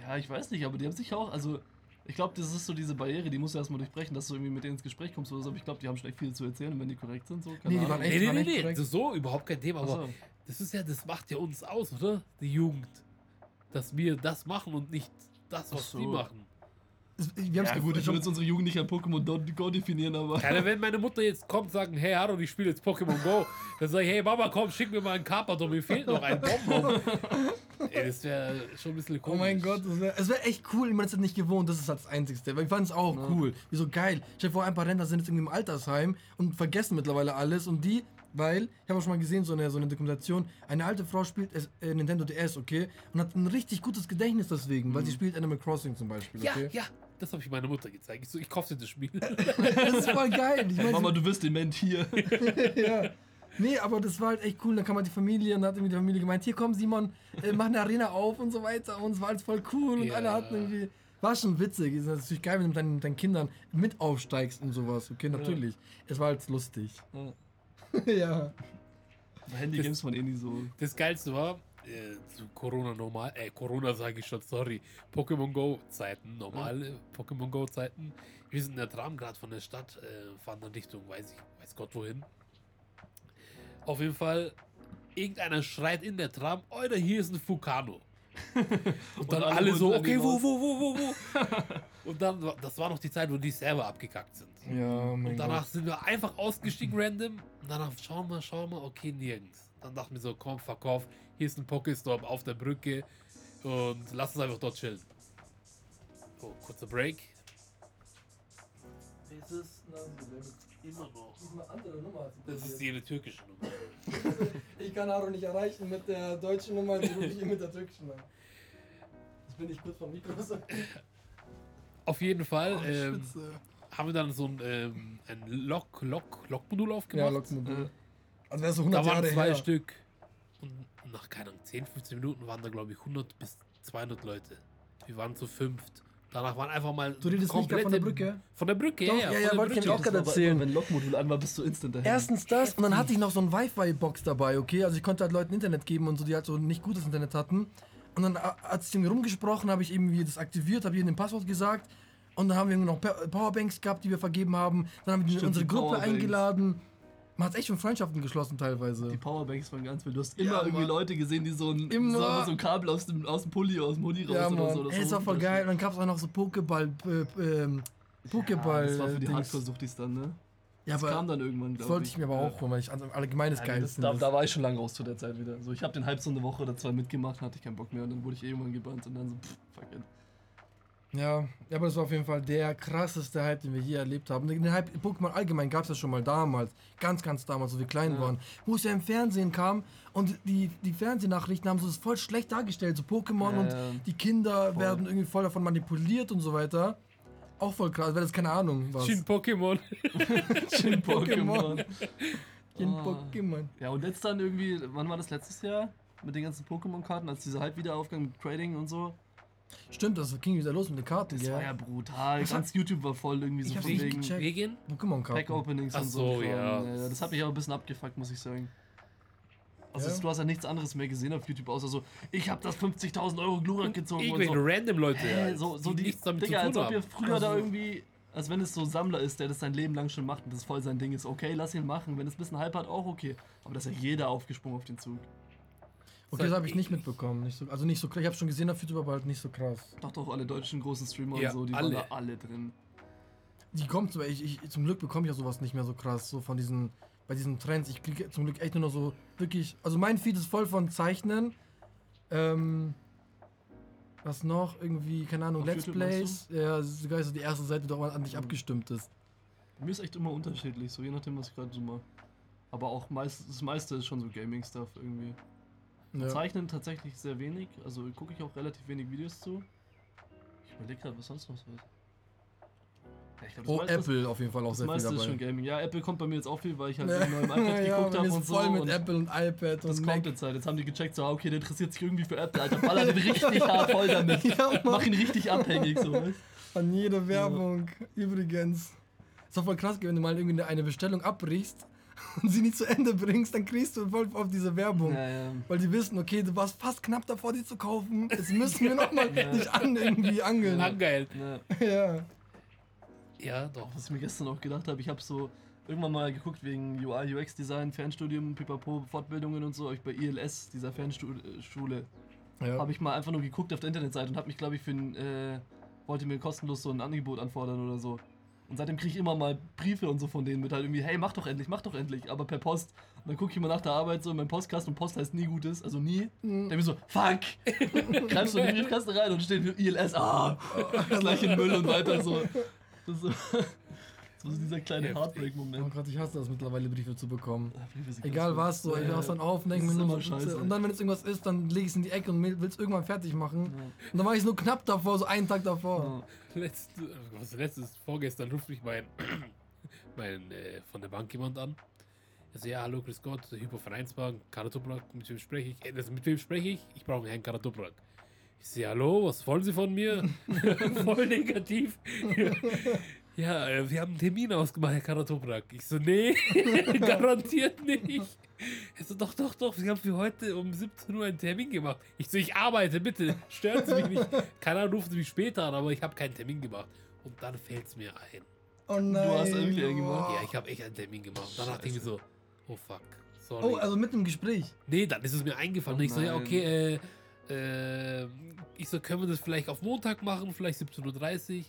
Ja, ich weiß nicht, aber die haben sich auch, also ich glaube, das ist so diese Barriere, die musst du erstmal durchbrechen, dass du irgendwie mit denen ins Gespräch kommst oder so, aber ich glaube, die haben schon echt viel zu erzählen und wenn die korrekt sind, so. Keine Nee, die waren echt- Nee, nee, war nee, nee, korrekt. so überhaupt kein Thema, aber so. das ist ja, das macht ja uns aus, oder? Die Jugend. Dass wir das machen und nicht das, was Ach so. die machen. Wir haben's Ja gut, ich will jetzt unsere Jugend nicht an Pokémon Go- definieren, aber... Keine, wenn meine Mutter jetzt kommt und sagt, hey Harold, ich spiele jetzt Pokémon Go, dann sage ich, hey Mama, komm, schick mir mal einen Carpador, mir fehlt noch ein Bonbon. Ey, das wäre schon ein bisschen Oh komisch. mein Gott, es wäre wär echt cool. Ich meine, das ist nicht gewohnt, das ist halt das Einzigste. Weil ich fand es auch Ja. cool. Wieso geil. Stell dir vor, ein paar Rentner sind jetzt irgendwie im Altersheim und vergessen mittlerweile alles. Und die, weil, ich habe auch schon mal gesehen, so eine, so eine Dokumentation, eine alte Frau spielt äh, Nintendo DS, okay? Und hat ein richtig gutes Gedächtnis deswegen, weil sie spielt Animal Crossing zum Beispiel, Ja, okay? ja, das habe ich meiner Mutter gezeigt. Ich so, ich kaufe dir das Spiel. Das ist voll geil. Ich mein, Mama, du wirst dement hier. ja. Nee, aber das war halt echt cool. Dann kam halt die Familie und hat irgendwie die Familie gemeint, hier komm Simon, äh, mach eine Arena auf und so weiter. Und es war alles voll cool und Ja. alle hatten irgendwie. War schon witzig. Ist natürlich geil, wenn du mit deinen, mit deinen Kindern mit aufsteigst und sowas. Okay, natürlich. Es war halt lustig. Ja. ja. Handy-Games waren eh nie so... Das Geilste war, äh, zu Corona normal, äh, Corona sage ich schon, sorry, Pokémon Go Zeiten, normale Pokémon Go Zeiten. Wir sind in der Tram gerade von der Stadt, äh, fahren dann Richtung, weiß ich, weiß Gott wohin. Auf jeden Fall, irgendeiner schreit in der Tram, Alter, hier ist ein Fukano. Und dann alle alle so, okay, wo, wo, wo, wo, wo? Und dann, das war noch die Zeit, wo die Server abgekackt sind. Ja, mein Und danach sind wir einfach ausgestiegen random. Und danach schauen wir, schauen wir, okay, nirgends. Dann dachten wir so, komm, verkauf. Hier ist ein Pokestop auf der Brücke. Und lass uns einfach dort chillen. Oh, kurzer Break. Immer noch. Das ist die türkische Nummer. Ich kann Aro nicht erreichen mit der deutschen Nummer, die rufe ich mit der türkischen an. Jetzt bin ich kurz vom Mikro. Auf jeden Fall Oh, ähm, haben wir dann so ein, ähm, ein Lok, Lok, Lokmodul Ja, aufgemacht. Lokmodul. Also wäre so 100 Da waren Jahre zwei her. Stück. Und nach, keine Ahnung, 10, 15 Minuten waren da, glaube ich, 100 bis 200 Leute. Wir waren zu fünft. Danach waren einfach mal. Du redest nicht gerade von der Brücke? Von der Brücke, Doch, ja. ja, ja, wollte ich Brücke. auch gerade erzählen. Wenn Lokmodul an war, bist du instant dahin. Erstens das und dann hatte ich noch so ein Wi-Fi-Box dabei, okay? Also ich konnte halt Leuten Internet geben und so, die halt so nicht gutes Internet hatten. Und dann, äh, als ich irgendwie rumgesprochen habe, ich eben wie das aktiviert, habe jedem ein Passwort gesagt. Und dann haben wir irgendwie noch Powerbanks gehabt, die wir vergeben haben. Dann haben wir Stimmt, unsere Gruppe eingeladen. Man hat echt schon Freundschaften geschlossen teilweise. Die Powerbanks waren ganz wild. Du hast Ja, immer irgendwie Mann. Leute gesehen, die so ein, Immer. so, so ein Kabel aus dem, aus dem Pulli, aus dem Hoodie raus Ja, oder so. Das Ey, das war voll geil. Und dann gab es auch noch so Pokéball, äh, ähm, Pokéball. Ja, das war für die. Hardcore-Suchtis dann, ne? Ja, das aber kam dann irgendwann, glaube wollte ich mir aber auch holen, weil ich allgemein das Ja, geil das, finde. da, da war ich schon lange raus zu der Zeit wieder. So, ich habe den halb so eine Woche oder zwei mitgemacht, hatte ich keinen Bock mehr und dann wurde ich irgendwann gebannt und dann so, pff, fuck it. Ja, aber das war auf jeden Fall der krasseste Hype, den wir je erlebt haben. Den Hype Pokémon allgemein gab es ja schon mal damals. Ganz, ganz damals, als wir klein Ja. waren. Wo es ja im Fernsehen kam und die, die Fernsehnachrichten haben so das voll schlecht dargestellt. So Pokémon Ja, und ja. die Kinder Voll. werden irgendwie voll davon manipuliert und so weiter. Auch voll krass, weil das keine Ahnung was. Shin Pokémon. Shin Pokémon. Shin Ah. Pokémon. Ja, und jetzt dann irgendwie, wann war das letztes Jahr? Mit den ganzen Pokémon-Karten, als dieser Hype wieder aufgang mit Trading und so. Stimmt, das ging wieder los mit den Karten, Das gell? war ja brutal. Was Ganz YouTube war voll irgendwie so Ich hab's von nicht wegen gecheckt. Wegen? Pokémon-Karten. Pack-Openings Ach und so. so, Kram. ja. Das hat mich aber ein bisschen abgefuckt, muss ich sagen. Also Ja. du hast ja nichts anderes mehr gesehen auf YouTube, außer so, ich habe das 50.000 Euro Glurak gezogen und Irgendwelche so. random Leute. Hä, so, so die, nichts damit Digga, zu als tun ob ihr haben. früher da Also- irgendwie, als wenn es so ein Sammler ist, der das sein Leben lang schon macht und das voll sein Ding ist. Okay, lass ihn machen. Wenn es ein bisschen Hype hat, auch okay. Aber dass ja jeder aufgesprungen auf den Zug. Okay, das habe ich nicht mitbekommen. Nicht so, also nicht so krass. Ich habe schon gesehen auf YouTube, aber halt nicht so krass. Doch, doch, alle deutschen großen Streamer Ja, und so, die alle. waren da alle drin. Die kommt so, ich, ich, zum Glück bekomme ich ja sowas nicht mehr so krass, so von diesen, bei diesen Trends. Ich kriege zum Glück echt nur noch so wirklich, also mein Feed ist voll von Zeichnen, ähm, was noch, irgendwie, keine Ahnung, Auf Let's YouTube Plays, ja, sogar so die erste Seite, die auch an dich Mhm. abgestimmt ist. Mir ist echt immer unterschiedlich, so je nachdem, was ich gerade so mache. Aber auch meist, das meiste ist schon so Gaming-Stuff irgendwie. Ja. Zeichnen tatsächlich sehr wenig, also gucke ich auch relativ wenig Videos zu. Ich überlege gerade, was sonst noch so ist. Ja, glaub, das Oh, Apple auf jeden Fall auch Das sehr viel meiste ist dabei. schon Gaming. Ja, Apple kommt bei mir jetzt auch viel, weil ich halt Ja, den neuen iPad ja, geguckt habe und so. voll mit und Apple und iPad das und kommt Mac. jetzt halt. Jetzt haben die gecheckt, so, ah, okay, der interessiert sich irgendwie für Apple, Alter. Baller den richtig hart voll damit. Ja, Mach ihn richtig abhängig, so, weißt an jede Werbung. Übrigens. Ist doch voll krass, wenn du mal irgendwie eine Bestellung abbrichst und sie nicht zu Ende bringst, dann kriegst du voll auf diese Werbung. Ja, ja. Weil die wissen, okay, du warst fast knapp davor, die zu kaufen. Jetzt müssen wir nochmal Ja. dich an irgendwie angeln. Angeheilt. ja. Ja. Doch. Was ich mir gestern auch gedacht habe, ich habe so irgendwann mal geguckt wegen UI, UX Design, Fernstudium, Pipapo, Fortbildungen und so, ich bei ILS, dieser Fernschule, ja. habe ich mal einfach nur geguckt auf der Internetseite und habe mich, glaube ich, für ein, äh, wollte mir kostenlos so ein Angebot anfordern oder so. Und seitdem kriege ich immer mal Briefe und so von denen mit halt irgendwie, hey, mach doch endlich, mach doch endlich, aber per Post. Und dann gucke ich immer nach der Arbeit so in meinen Postkasten und Post heißt nie Gutes, also nie. Mhm. Dann bin ich so, fuck! Greifst du in den Briefkasten rein und steht ILS, ah! Gleich in Müll und weiter so. Das ist so, so dieser kleine Heftig. Oh Heartbreak-Moment. Gott, ich hasse das mittlerweile, Briefe zu bekommen. Ah, Briefe Egal was, so, schlimm. ich Ja, mach's dann auf und das denk mir ist nur so, scheiße. Und dann, wenn es irgendwas ist, dann leg ich es in die Ecke und will es irgendwann fertig machen. Ja. Und dann mache ich es nur knapp davor, so einen Tag davor. Ja. Letzte, was letztes, vorgestern ruft mich mein, mein äh, von der Bank jemand an. Er so, ja, hallo, grüß Gott, Hypovereinsbank, Karatoprak, mit wem spreche ich? Also, mit wem spreche ich? Ich brauche Herrn Karatoprak. Ich sehe, hallo, was wollen Sie von mir? Voll negativ. ja, äh, wir haben einen Termin ausgemacht, Herr Karatoprak. Ich so, nee, garantiert nicht. Er so, doch, doch, doch, Sie haben für heute um 17 Uhr einen Termin gemacht. Ich so, ich arbeite, bitte, stören Sie mich nicht. Keiner ruft mich später an, aber ich habe keinen Termin gemacht. Und dann fällt es mir ein. Oh nein. hast irgendwie einen gemacht? Ja, ich habe echt einen Termin gemacht. Und dann dachte ich mir so, oh fuck, sorry. Oh, also mit dem Gespräch. nee, dann ist es mir eingefallen. Oh ich so, ja, okay, äh, äh, ich so, können wir das vielleicht auf Montag machen, vielleicht 17.30 Uhr?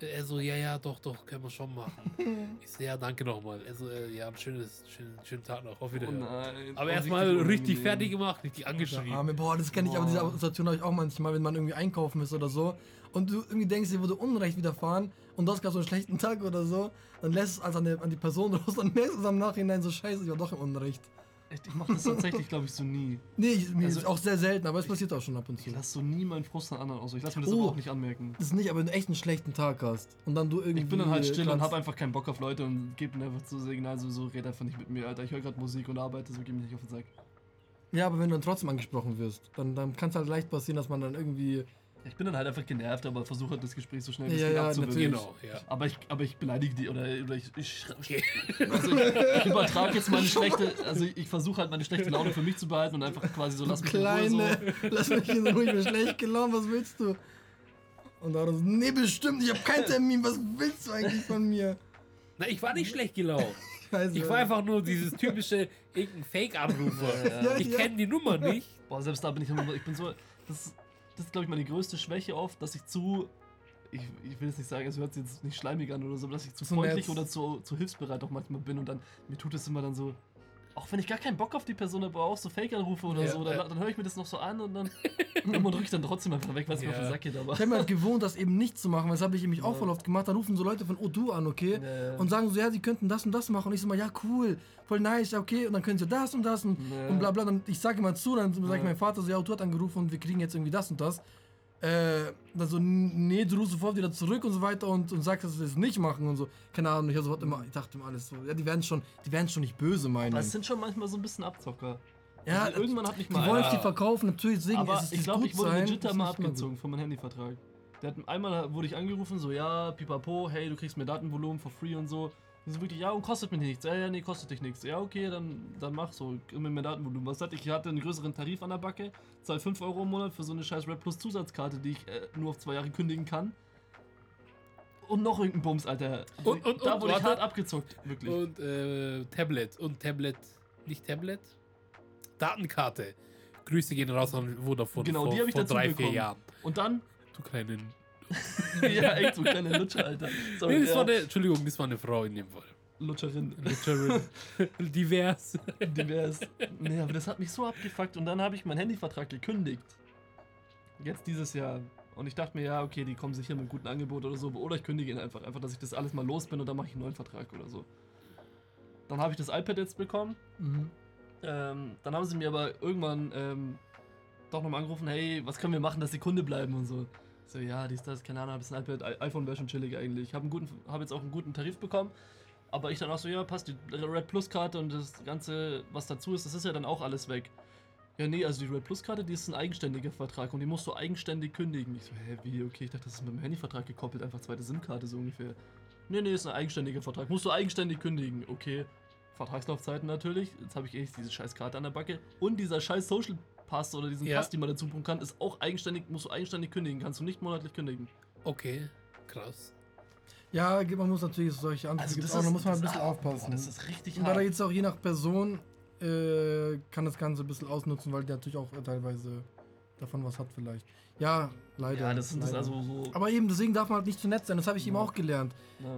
Er so, ja, ja, doch, doch, können wir schon machen. ich so, ja, danke nochmal. Also, äh, ja, ein schönes, schönen, schönen Tag noch. Auf Oh Wiedersehen. nein. Aber Oh, erstmal richtig fertig gemacht, richtig Der angeschrieben. Arme, boah, das kenne ich, aber diese. Situation habe ich auch manchmal, wenn man irgendwie einkaufen ist oder so. Und du irgendwie denkst, dir wurde Unrecht widerfahren und du hast gerade so einen schlechten Tag oder so, dann lässt es also an, die- an die Person raus, dann merkst du es am Nachhinein so scheiße, ich war doch im Unrecht. Echt, ich mache das tatsächlich, glaube ich, so nie. Nee, ich, mir Also- ist auch sehr selten, aber es passiert auch schon ab und zu. Ich lasse so nie meinen Frust an anderen aus. Ich lasse mir das Oh. aber auch nicht anmerken. Das ist nicht, aber wenn du echt einen schlechten Tag hast und dann du irgendwie. Ich bin dann halt still und habe einfach keinen Bock auf Leute und gebe mir einfach zu Signal, so, so red einfach nicht mit mir, Alter. Ich höre gerade Musik und arbeite, so geh mich nicht auf den Sack. Ja, aber wenn du dann trotzdem angesprochen wirst, dann, dann kann es halt leicht passieren, dass man dann irgendwie. Ich bin dann halt einfach genervt, aber versuche halt das Gespräch so schnell wie es Ja, ja, abzuwürgen. natürlich. Genau, ja. Aber ich, aber ich beleidige die oder, oder ich, ich, Okay. also ich, ich übertrage jetzt meine schlechte, also ich versuche halt meine schlechte Laune für mich zu behalten und einfach quasi so lass mich in Ruhe, Kleine, so. lass mich in Ruhe, ich bin schlecht gelaunt, was willst du? Und da so, nee, bestimmt, ich habe keinen Termin, was willst du eigentlich von mir? Na, ich war nicht schlecht gelaunt. Scheiße. Ich war einfach nur dieses typische irgendein Fake-Anrufer. Ja, ja. Ich Ja. kenne die Nummer nicht. Boah, selbst da bin ich immer, ich bin so, das, ist- das ist glaube ich meine größte Schwäche oft, dass ich zu, ich, ich will jetzt nicht sagen, es hört sich jetzt nicht schleimig an oder so, aber dass ich zu, Zu freundlich nett. oder zu, zu hilfsbereit auch manchmal bin und dann, mir tut es immer dann so, auch wenn ich gar keinen Bock auf die Person habe, auch so Fake-Anrufe oder Ja, so, dann, ja. dann höre ich mir das noch so an und dann irgendwann drücke ich dann trotzdem einfach weg, weil es mir auf den Ja. Sack geht, aber. Ich habe mir halt gewohnt, das eben nicht zu machen, weil das habe ich nämlich auch Ja. voll oft gemacht. Dann rufen so Leute von O2 an, okay? Ja, ja. Und sagen so, ja, sie könnten das und das machen. Und ich so mal, ja, cool, voll nice, ja, okay. Und dann können sie das und das und, Ja. und bla bla. Dann, ich sage immer zu, dann sage ich Ja. meinem Vater so, ja, O2 hat angerufen und wir kriegen jetzt irgendwie das und das. Äh, dann so, nee, du rufst sofort wieder zurück und so weiter und, und sagst, dass wir das nicht machen und so. Keine Ahnung, ich, sofort immer, ich dachte immer alles so, ja, die werden schon, die werden schon nicht böse meinen. Es sind schon manchmal so ein bisschen Abzocker. Ja, also irgendwann hat mich die mal. wollen Ja. sich die verkaufen, natürlich, deswegen Aber ist es ich glaube, ich wurde sein, legit ist mal nicht immer gut. abgezogen von meinem Handyvertrag. Der hat, einmal wurde ich angerufen, so, ja, pipapo, hey, du kriegst mir Datenvolumen for free und so. Und so wirklich, ja, und kostet mich nichts. Ja, ja, nee, kostet dich nichts. Ja, okay, dann, dann mach so, gib mir mehr Datenvolumen. Was hatte ich? Ich hatte einen größeren Tarif an der Backe, zahl 5 Euro im Monat für so eine scheiß Red Plus Zusatzkarte, die ich äh, nur auf zwei Jahre kündigen kann. Und noch irgendein Bums, Alter. Und- und- da und, wurde ich warte. hart abgezockt, wirklich. Und äh, Tablet. Und Tablet. Nicht Tablet? Datenkarte. Grüße gehen raus an Vodafone Genau, vor, die hab ich vor dazu drei, vier bekommen. Jahren. Und dann, Du kleinen. ja, echt so kleine Lutscher, Alter. Sorry, Nee, das ja, war eine, Entschuldigung, das war eine Frau in dem Fall. Lutscherin. Literal. Divers. Divers. Nee, aber das hat mich so abgefuckt und dann habe ich meinen Handyvertrag gekündigt. Jetzt dieses Jahr. Und ich dachte mir, ja, okay, die kommen sicher mit einem guten Angebot oder so. Oder ich kündige ihn einfach. Einfach, dass ich das alles mal los bin und dann mache ich einen neuen Vertrag oder so. Dann habe ich das iPad jetzt bekommen. Mhm. Ähm, dann haben sie mir aber irgendwann ähm, doch nochmal angerufen, hey, was können wir machen, dass die Kunde bleiben und so. So, ja, dies, das, keine Ahnung, hab jetzt ein iPad, iPhone wäre schon chillig eigentlich. Ich habe hab jetzt auch einen guten Tarif bekommen. Aber ich dann auch so, ja, passt, die Red Plus Karte und das Ganze, was dazu ist, das ist ja dann auch alles weg. Ja, nee, also die Red Plus Karte, die ist ein eigenständiger Vertrag und die musst du eigenständig kündigen. Ich so, hä, wie, okay, ich dachte, das ist mit dem Handyvertrag gekoppelt, einfach zweite SIM-Karte so ungefähr. Nee, nee, ist ein eigenständiger Vertrag, musst du eigenständig kündigen. Okay, Vertragslaufzeiten natürlich, jetzt habe ich eh diese scheiß Karte an der Backe. Und dieser scheiß Social Pass oder diesen Ja. Pass, den man dazu buchen kann, ist auch eigenständig, musst du eigenständig kündigen, kannst du nicht monatlich kündigen. Okay, krass. Ja, man muss natürlich solche Anrufe gibt's auch, da muss man ein das- bisschen ah, aufpassen. boah, das ist richtig Und da hart. geht es auch je nach Person, äh, kann das Ganze ein bisschen ausnutzen, weil der natürlich auch teilweise davon was hat vielleicht. Ja, leider. Ja, das ist das leider. also so. Aber eben, deswegen darf man halt nicht zu nett sein, das habe ich eben Ja. auch gelernt.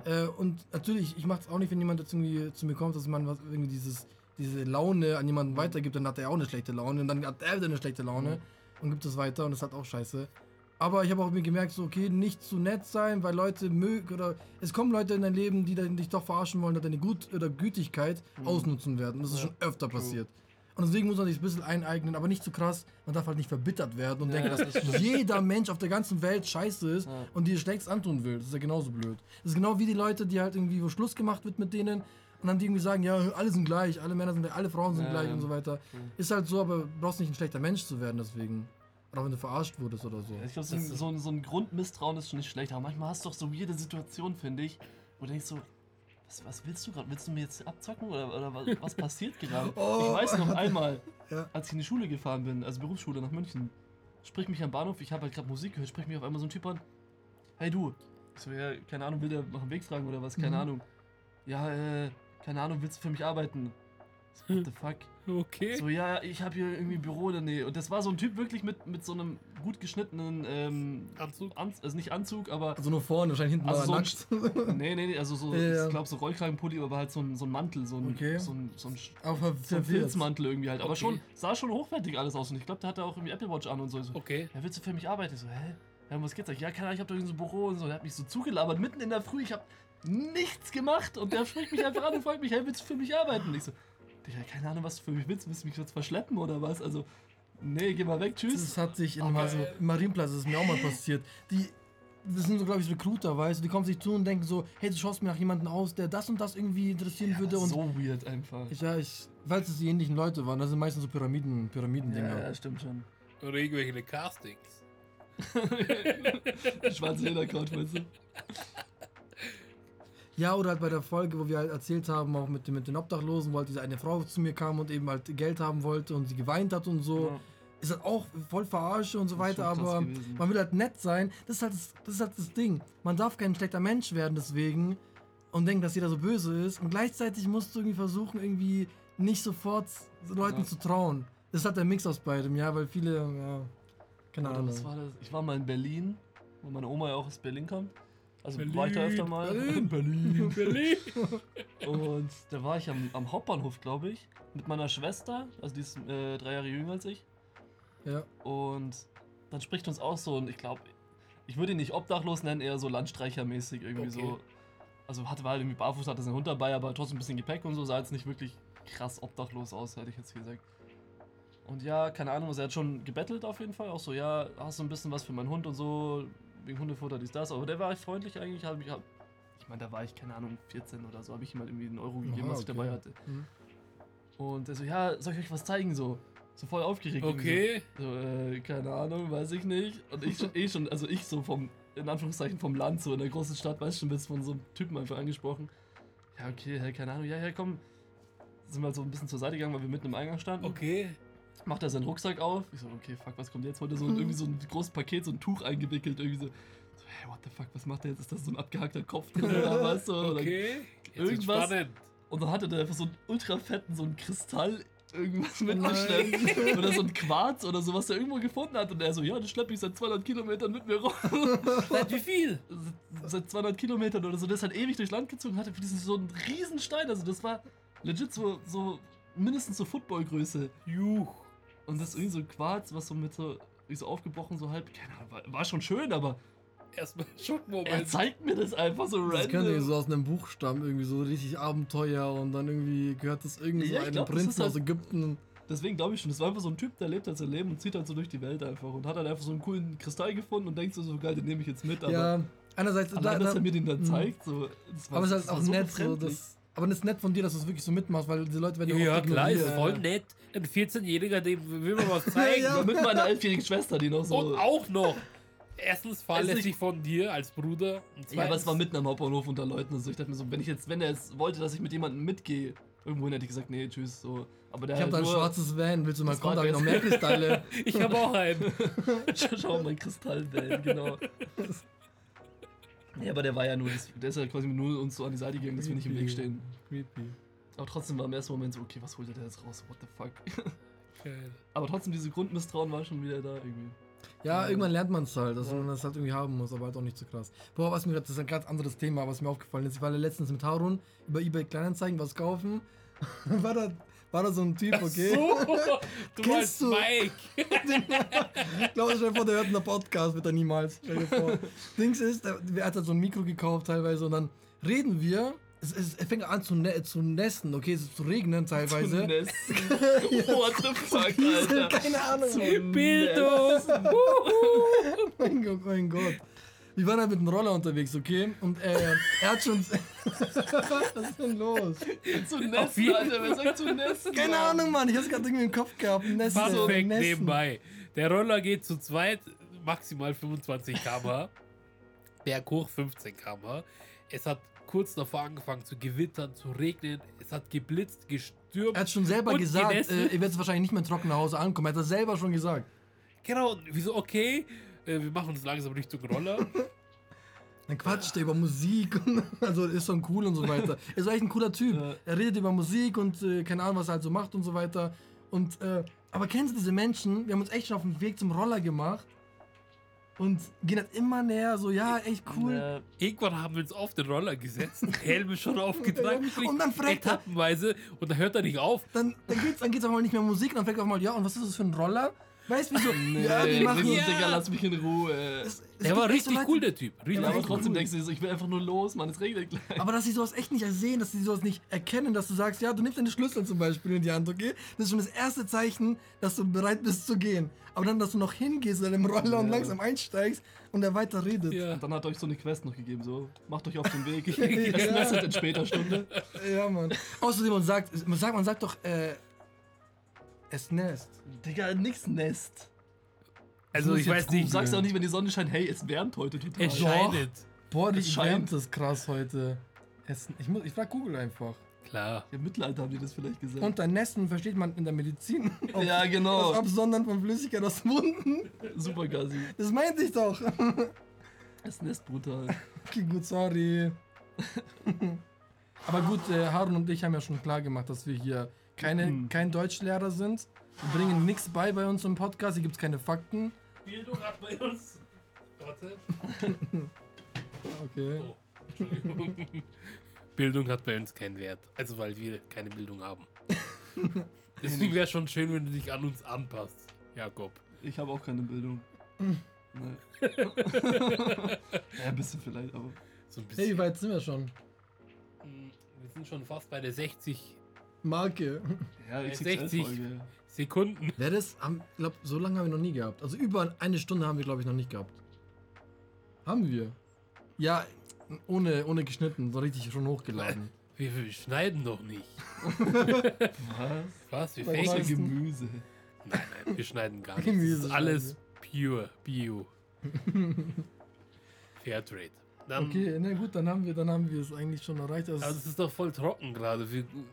ja. Äh, und natürlich, ich mache es auch nicht, wenn jemand jetzt irgendwie zu mir kommt, dass man was, irgendwie dieses, diese Laune an jemanden weitergibt, dann hat er auch eine schlechte Laune und dann hat er wieder eine schlechte Laune Mhm. und gibt es weiter und das halt auch scheiße. Aber ich habe auch mir gemerkt, so, okay, nicht zu nett sein, weil Leute mögen oder es kommen Leute in dein Leben, die dann dich doch verarschen wollen, dass deine Gut oder Gütigkeit Mhm. ausnutzen werden. Das ist Ja, schon öfter true. passiert. Und deswegen muss man sich ein bisschen eineignen, aber nicht zu krass. Man darf halt nicht verbittert werden und Ja, denken, dass das jeder Mensch auf der ganzen Welt scheiße ist Ja. und dir Schlechtes antun will. Das ist ja genauso blöd. Das ist genau wie die Leute, die halt irgendwie, wo Schluss gemacht wird mit denen und dann die irgendwie sagen, ja, alle sind gleich, alle Männer sind gleich, alle Frauen sind Ja, gleich und so weiter. True. Ist halt so, aber du brauchst nicht ein schlechter Mensch zu werden deswegen. Oder wenn du verarscht wurdest oder so. Ich glaube, so, ein- so ein Grundmisstrauen ist schon nicht schlecht, aber manchmal hast du doch so weirde Situationen, finde ich, wo du denkst so, was, was willst du gerade? Willst du mir jetzt abzocken oder, oder was, was passiert gerade? Oh. Ich weiß noch einmal, Ja. als ich in die Schule gefahren bin, also Berufsschule nach München, sprich mich am Bahnhof, ich habe halt gerade Musik gehört, sprich mich auf einmal so ein Typ an, hey du, ich so, ja, keine Ahnung, will der nach dem Weg fragen oder was, keine Mhm. Ahnung. Ja, äh, keine Ahnung, willst du für mich arbeiten? So, what the fuck? Okay. So, ja, ich habe hier irgendwie ein Büro in der Nähe. Und das war so ein Typ wirklich mit, mit so einem gut geschnittenen, ähm, Anzug. Anz also nicht Anzug, aber. Also nur vorne, wahrscheinlich hinten Also war so ein nackt. nee, nee, nee, also so, Ja, ja. ich glaube so Rollkragenpulli, aber halt so ein, so ein Mantel, so ein, Okay. so ein, so ein, Aber so ein. Filzmantel irgendwie halt. Aber Okay. schon, sah schon hochwertig alles aus. Und ich glaube, der hatte auch irgendwie Apple Watch an und so. So Okay. ja, willst du für mich arbeiten? Ich so, hä? Ja, um was geht's? Ich, Ja, keine Ahnung, ich hab doch irgendwie so ein Büro und so. Der hat mich so zugelabert, mitten in der Früh. Ich hab nichts gemacht. Und der spricht mich einfach an und fragt mich, hey, willst du für mich arbeiten? Ich so, Digga, keine Ahnung, was du für mich willst. Willst du mich jetzt verschleppen oder was? Also, nee, geh mal weg, tschüss. Das hat sich in Okay. im Marienplatz, das ist mir auch mal passiert. Die, das sind so, glaube ich, Recruiter, weißt du, die kommen sich zu und denken so, hey, du schaust mir nach jemandem aus, der das und das irgendwie interessieren würde. Und so weird einfach. ich, ja, ich, weil es die ähnlichen Leute waren, das sind meistens so Pyramiden, ja, Pyramidendinger. ja, stimmt schon. Oder irgendwelche Castings. Schwarze Lederkraut, weißt du? Ja, oder halt bei der Folge, wo wir halt erzählt haben, auch mit, den- mit den Obdachlosen, wo halt diese eine Frau zu mir kam und eben halt Geld haben wollte und sie geweint hat und so. Ja. Ist halt auch voll verarsche und so weiter, aber man will halt nett sein. Das ist halt das, das ist halt das Ding. Man darf kein schlechter Mensch werden deswegen. und denken, dass jeder so böse ist. Und gleichzeitig musst du irgendwie versuchen, irgendwie nicht sofort so Leuten Ja. zu trauen. Das ist halt der Mix aus beidem, ja, weil viele, ja, keine Ahnung. war das? Ich war mal in Berlin, wo meine Oma ja auch aus Berlin kommt. Also Berlin, war ich da öfter mal. Berlin. Berlin. Berlin. Und da war ich am, am Hauptbahnhof, glaube ich, mit meiner Schwester, also die ist äh, drei Jahre jünger als ich. Ja. Und dann spricht uns auch so, und ich glaube, ich würde ihn nicht obdachlos nennen, eher so Landstreichermäßig irgendwie Okay. so. Also hatte war halt irgendwie barfuß, hatte seinen Hund dabei, aber trotzdem ein bisschen Gepäck und so, sah jetzt nicht wirklich krass obdachlos aus, hätte ich jetzt gesagt. Und ja, keine Ahnung, also er hat schon gebettelt auf jeden Fall, auch so, ja, hast du ein bisschen was für meinen Hund und so, wegen Hundefutter, dies, das, aber der war freundlich eigentlich, hab ich, hab, ich meine, da war ich, keine Ahnung, 14 oder so, habe ich ihm halt irgendwie einen Euro gegeben, Aha, was ich okay. dabei hatte. Mhm. Und er so, ja, soll ich euch was zeigen, so. So voll aufgeregt. Okay. So, äh, keine Ahnung, weiß ich nicht. Und ich schon, eh schon, also ich so vom, in Anführungszeichen vom Land, so in der großen Stadt, weißt du schon, bist von so einem Typen einfach angesprochen. Ja, okay, hey, keine Ahnung, ja, ja, komm. Sind wir halt so ein bisschen zur Seite gegangen, weil wir mitten im Eingang standen. Okay. Macht er seinen Rucksack auf. Ich so, okay, fuck, was kommt jetzt? Heute so ein- irgendwie so ein großes Paket, so ein Tuch eingewickelt, irgendwie so. So, hey, what the fuck, was macht der jetzt? Ist das so ein abgehackter Kopf drin oder was? Oder Okay. Irgendwas- und dann hatte der einfach so einen ultra fetten, so einen Kristall, irgendwas Nein. mitgeschleppt. oder so ein Quarz oder so, was er irgendwo gefunden hat. Und er so, ja, das schleppe ich seit 200 Kilometern mit mir rum. Seit wie viel? seit 200 Kilometern oder so. Der ist halt ewig durchs Land gezogen, hatte für diesen so einen riesen Stein. Also das war legit so, so mindestens so Footballgröße. Juch. Und das ist irgendwie so ein Quarz, was so mit so, so aufgebrochen, so halb, keine Ahnung, war, war schon schön, aber Erstmal er Schockmoment. zeigt mir das einfach so Das könnte random. so aus einem Buch stammen, irgendwie so richtig Abenteuer und dann irgendwie gehört das irgendwie Ja, so einem glaub, Prinzen ist halt- aus Ägypten. Deswegen glaube ich schon, das war einfach so ein Typ, der lebt halt sein Leben und zieht halt so durch die Welt einfach und hat halt einfach so einen coolen Kristall gefunden und denkt so, so geil, den nehme ich jetzt mit. Aber Ja, einerseits, allein, dass er mir den dann Mhm. zeigt, so, das war, aber es ist das halt auch nett, so, befremdlich. Aber das ist nett von dir, dass du es wirklich so mitmachst, weil die Leute werden Ja, oft klar, ist voll nett. Ein 14-Jähriger, dem will man was zeigen. Ja. Ja, mit meiner elfjährigen Schwester, die noch so. Und auch noch. Erstens fahrlässig nicht- von dir als Bruder. Und ja, aber es war mitten am Hauptbahnhof unter Leuten und so. Ich dachte mir so, wenn ich jetzt, wenn er jetzt wollte, dass ich mit jemandem mitgehe, irgendwohin hätte ich gesagt, nee, tschüss, so. Aber der Ich hab da ein schwarzes Van, willst du mal kommen, da hab ich noch mehr Kristalle. Ich habe auch einen. Schau mal, Kristallwellen, genau. Ja, aber der war ja nur, der ist ja quasi nur uns so an die Seite gegangen, dass wir nicht im Weg stehen. Creepy. Aber trotzdem war im ersten Moment so, okay, was holt er da jetzt raus? What the fuck? Geil. Aber trotzdem, diese Grundmisstrauen war schon wieder da irgendwie. Ja, Ja. irgendwann lernt man es halt, dass Ja. man das halt irgendwie haben muss, aber halt auch nicht so krass. Boah, was mir das ist ein ganz anderes Thema, was mir aufgefallen ist. Ich war letztens mit Harun über eBay Kleinanzeigen was kaufen. war, da, war da so ein Typ, okay? So, du Kennst meinst du- Mike. Ich glaube, stell dir vor, der hört einen Podcast, wird er niemals. Stell dir vor. Dings ist, der, der hat halt so ein Mikro gekauft teilweise und dann reden wir. Es, es, fängt an zu, ne, zu nesten, okay, es ist zu regnen teilweise. Zum Nesten. What the fuck, Alter. Keine Ahnung. Zum Bildung. mein Gott, mein Gott. Wir waren halt mit dem Roller unterwegs, okay? Und äh, er hat schon. Was ist denn los? Zu jeden Alter, wer sagt zu Nesten? Keine Mann? Ahnung, Mann. Ich hab's gerade irgendwie im Kopf gehabt. Nesten, Fun Fact nebenbei. Der Roller geht zu zweit maximal 25 km/h. Berg hoch 15 km/h. Es hat kurz davor angefangen zu gewittern, zu regnen. Es hat geblitzt, gestürmt. Er hat schon selber gesagt, äh, ihr werdet wahrscheinlich nicht mehr trocken nach Hause ankommen. Er hat das selber schon gesagt. Genau, wieso, okay, äh, wir machen uns langsam Richtung Roller. Dann quatscht er über Musik. Und, also ist schon cool und so weiter. Er ist echt ein cooler Typ. Ja. Er redet über Musik und äh, keine Ahnung, was er halt so macht und so weiter. Und, äh, aber kennst du diese Menschen? Wir haben uns echt schon auf den Weg zum Roller gemacht. Und gehen halt immer näher, so, ja, echt cool. Ja, Irgendwann haben wir uns auf den Roller gesetzt, Helme schon aufgetragen. Und dann fragt er- Etappenweise und dann hört er nicht auf. Dann, dann geht's, dann geht's auch mal nicht mehr Musik, dann fragt er auch mal, ja, und was ist das für ein Roller? Weißt du, wieso? ja, nee, die machen. Ja. Digga, lass mich in Ruhe. Es- es Der war so richtig Leute- cool, der Typ. Richtig Ja, aber trotzdem cool. denkst du so, ich will einfach nur los, Mann, es regnet gleich. Aber dass sie sowas echt nicht sehen, dass sie sowas nicht erkennen, dass du sagst, ja, du nimmst deine Schlüssel zum Beispiel in die Hand, okay? Das ist schon das erste Zeichen, dass du bereit bist zu gehen. Aber dann, dass du noch hingehst in dem Roller und Ja. langsam einsteigst und er weiter redet. Ja. Und dann hat er euch so eine Quest noch gegeben, so, macht euch auf den Weg. Ja. Es messert in später Stunde. Ja, Mann. Außerdem, man sagt, man sagt, man sagt doch, äh, es nest. Digga, nix Nest. Also ich weiß Du nicht, sagst auch nicht, wenn die Sonne scheint, hey, es wärmt heute total. es Doch. scheinet. Boah, die Es scheint. wärmt ist krass heute. Es, ich, muss, ich frag Google einfach. Klar. Im Mittelalter haben die das vielleicht gesagt. Unter Nesten versteht man in der Medizin. Ob- ja, genau. Das Absondern von Flüssigkeit aus Wunden. Super Gassi. Das meinte ich doch. Es Nest brutal. Okay, gut, sorry. Aber gut, äh, Harun und ich haben ja schon klar gemacht, dass wir hier keine, Mhm. kein Deutschlehrer sind. Wir bringen nichts bei bei uns im Podcast, hier gibt es keine Fakten. Bildung hat bei uns. Warte. Okay. Oh, Entschuldigung. Bildung hat bei uns keinen Wert. Also, weil wir keine Bildung haben. Deswegen wäre schon schön, wenn du dich an uns anpasst, Jakob. Ich habe auch keine Bildung. Hm. Nee. ja, ein bisschen vielleicht, aber. So ein Hey, bisschen. wie weit sind wir schon? Mm, wir sind schon fast bei der 60 Marke. Ja, Bei XXL 60. Folge. Sekunden. Wer das? Haben, glaub, so lange haben wir noch nie gehabt. Also über eine Stunde haben wir, glaube ich, noch nicht gehabt. Haben wir? Ja, ohne, ohne geschnitten, so richtig schon hochgeladen. Wir, wir schneiden doch nicht. Was? Was? Wir faken? Gemüse? Nein, nein, wir schneiden gar nicht. Gemüse Das ist alles pure, bio. Fairtrade. Dann, Okay, na gut, dann haben wir, dann haben wir es eigentlich schon erreicht. Aber Das es ist doch voll trocken gerade. Wir- also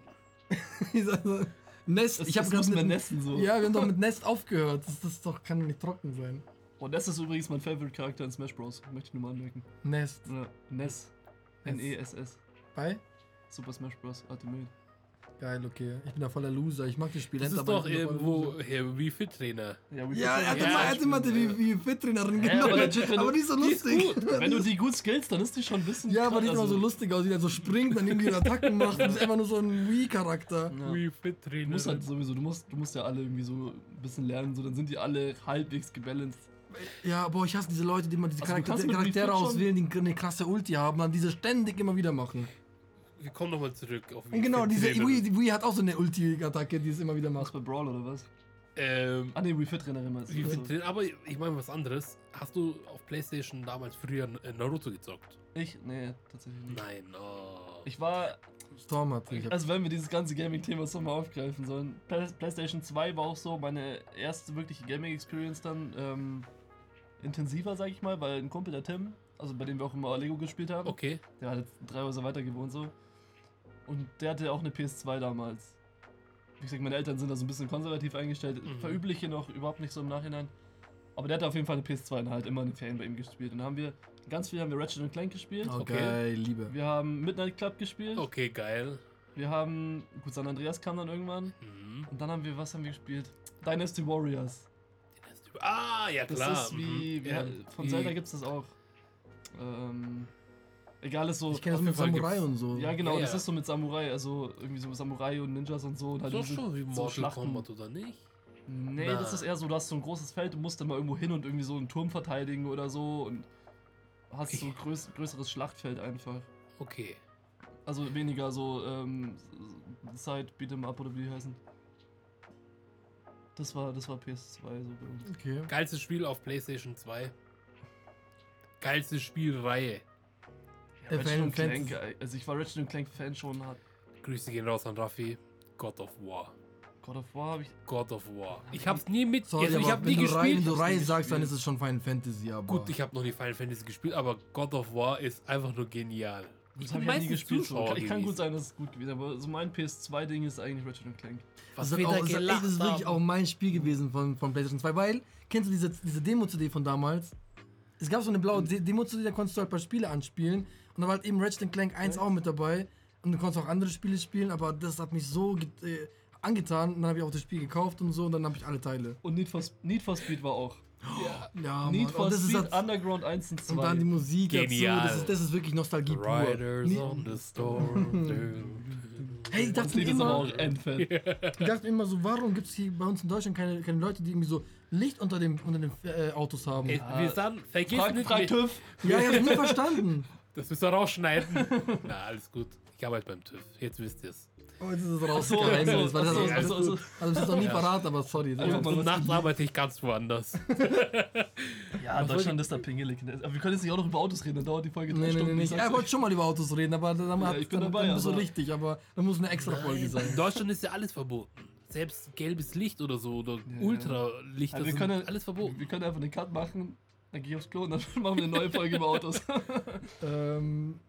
Nest. Das, ich habe gerade mit, nesten so. Ja, wir haben doch mit Nest aufgehört. Das, das doch kann nicht trocken sein. Und das ist übrigens mein Favorite Charakter in Smash Bros. Möchte ich nur mal anmerken. Nest. Ja, Ness. N-E-S-S. Bei? Super Smash Bros. Ultimate. Geil, okay. Ich bin da voller Loser. Ich mag das Spiel. Das ist aber doch irgendwo hier, wie Fit-Trainer. Ja, we Ja, er hat Ja, immer, er hat immer stimmt, die, wie Fit-Trainerin Ja, aber genommen. legit, wenn aber du- die ist so die ist lustig. gut. Wenn du die gut skillst, dann ist die schon ein bisschen. Ja, aber die sieht immer also- so lustig aus, wie der so springt, dann irgendwie Attacken macht. Das ist einfach nur so ein Wii-Charakter. Ja. Wie Du Fit-Trainer. musst halt sowieso, du musst, du musst ja alle irgendwie so ein bisschen lernen, so dann sind die alle halbwegs gebalanced. Ja, boah, ich hasse diese Leute, die immer diese Also du Charakter Charaktere Wii Fit auswählen, die eine krasse Ulti haben, dann diese ständig immer wieder machen. Wir kommen nochmal zurück auf Und genau, diese. Wii, die Wii hat auch so eine Ulti-Attacke, die es immer wieder macht. bei Brawl oder was? Ähm, Ah ne, Wii Fit Trainerin meinst du? wie Also, Fit-Trainer. Aber ich meine was anderes. Hast du auf Playstation damals früher äh, Naruto gezockt? Ich? Nee, tatsächlich nicht. Nein. Oh. Ich war, Storm hat ich also wenn wir dieses ganze Gaming-Thema so mal aufgreifen sollen, Play PlayStation 2 war auch so meine erste wirkliche Gaming-Experience dann ähm, intensiver, sag ich mal, weil ein Kumpel, der Tim, also bei dem wir auch immer Lego gespielt haben, Okay. der hat jetzt drei Häuser weiter gewohnt so. Und der hatte auch eine PS2 damals. Wie gesagt, meine Eltern sind da so ein bisschen konservativ eingestellt. Mhm. Verübliche noch überhaupt nicht so im Nachhinein. Aber der hatte auf jeden Fall eine PS2 und halt immer in den Ferien bei ihm gespielt. Und dann haben wir, ganz viel haben wir Ratchet Clank gespielt. oh, okay. geil, Liebe. Wir haben Midnight Club gespielt. Okay, geil. Wir haben, gut, San Andreas kam dann irgendwann. Mhm. Und dann haben wir, was haben wir gespielt? Dynasty Warriors. Ah, ja Das klar. ist wie, mhm. wie ja, von wie- Zelda gibt es das auch. Ähm, egal, ist so. Ich kenne das mit Samurai und so. Ja, genau, Ja, das ja. ist so mit Samurai, also irgendwie so Samurai und Ninjas und so. Und halt So schon wie so Mortal Schlachten. Kombat oder nicht? Nee, Na. das ist eher so, du hast so ein großes Feld, du musst dann mal irgendwo hin und irgendwie so einen Turm verteidigen oder so und hast so ein größ größeres Schlachtfeld einfach. Okay. Also weniger so ähm, Side Beat'em Up oder wie die heißen. Das war, das war PS2 so bei uns. Okay. Geilstes Spiel auf PlayStation 2. Geilste Spielreihe. Äh, Ratchet Clank, äh, also ich war Ratchet und Clank Fan schon, hat Grüße gehen raus an Raffi. God of War. God of War habe ich. God of War. Ich hab's nie mit. Sorry, also ich hab wenn nie du Reihe, wenn gespielt. du Reihe sagst, dann ist gespielt. es schon Final Fantasy, aber... Gut, ich habe noch nie Final Fantasy gespielt, aber God of War ist einfach nur genial. Das habe ich halt nie gespielt. So. Kann, ich kann gut sein, dass es gut gewesen ist, aber so mein PS2-Ding ist eigentlich Ratchet und Clank. Das Was ist, wir auch, da das, ist, das ist wirklich auch mein Spiel gewesen von, von PlayStation 2, weil, kennst du diese, diese Demo-CD von damals? Es gab so eine blaue De- Demo-CD, da konntest du halt ein paar Spiele anspielen und da war halt eben Ratchet Clank 1 auch mit dabei und du konntest auch andere Spiele spielen, aber das hat mich so äh, angetan und dann habe ich auch das Spiel gekauft und so und dann habe ich alle Teile. Und Need for, Need for Speed war auch. Ja, Need Mann. for und das Speed ist halt, Underground 1 und 2. und dann die Musik Genial. dazu, das ist, das ist wirklich Nostalgie pur. Riders Nie- on the Storm. Hey, ich das dachte mir immer, ich dachte mir immer so, warum gibt es hier bei uns in Deutschland keine, keine Leute, die irgendwie so Licht unter, dem, unter den äh, Autos haben? Ey, wir sagen, vergiss Frag, nicht, frag TÜV. Ja, ich hab's nie verstanden. Das müsst ihr rausschneiden. Na, alles gut. Ich arbeite beim TÜV. Jetzt wisst ihr es. Oh, jetzt ist es Ach raus. so, Geheimnis, ach so, weil das ach so, ist ach alles so, gut. ach Also, das ist noch nie Ja. verraten, aber sorry. Und was nachts arbeite ich ganz woanders. Ja, Deutschland ist da pingelig. Aber wir können jetzt nicht auch noch über Autos reden, dann dauert die Folge drei Nee, nee, nee, Stunden. nee. ich Er wollte schon mal über Autos reden, aber dann, Ja, ich bin dann, dabei, dann bist du aber- richtig, aber dann muss eine extra Folge In sein. Deutschland ist ja alles verboten. Selbst gelbes Licht oder so oder Ja. Ultralicht, das wir ist können- alles verboten. Wir können einfach einen Cut machen, dann gehe ich aufs Klo und dann machen wir eine neue Folge über Autos. Ähm,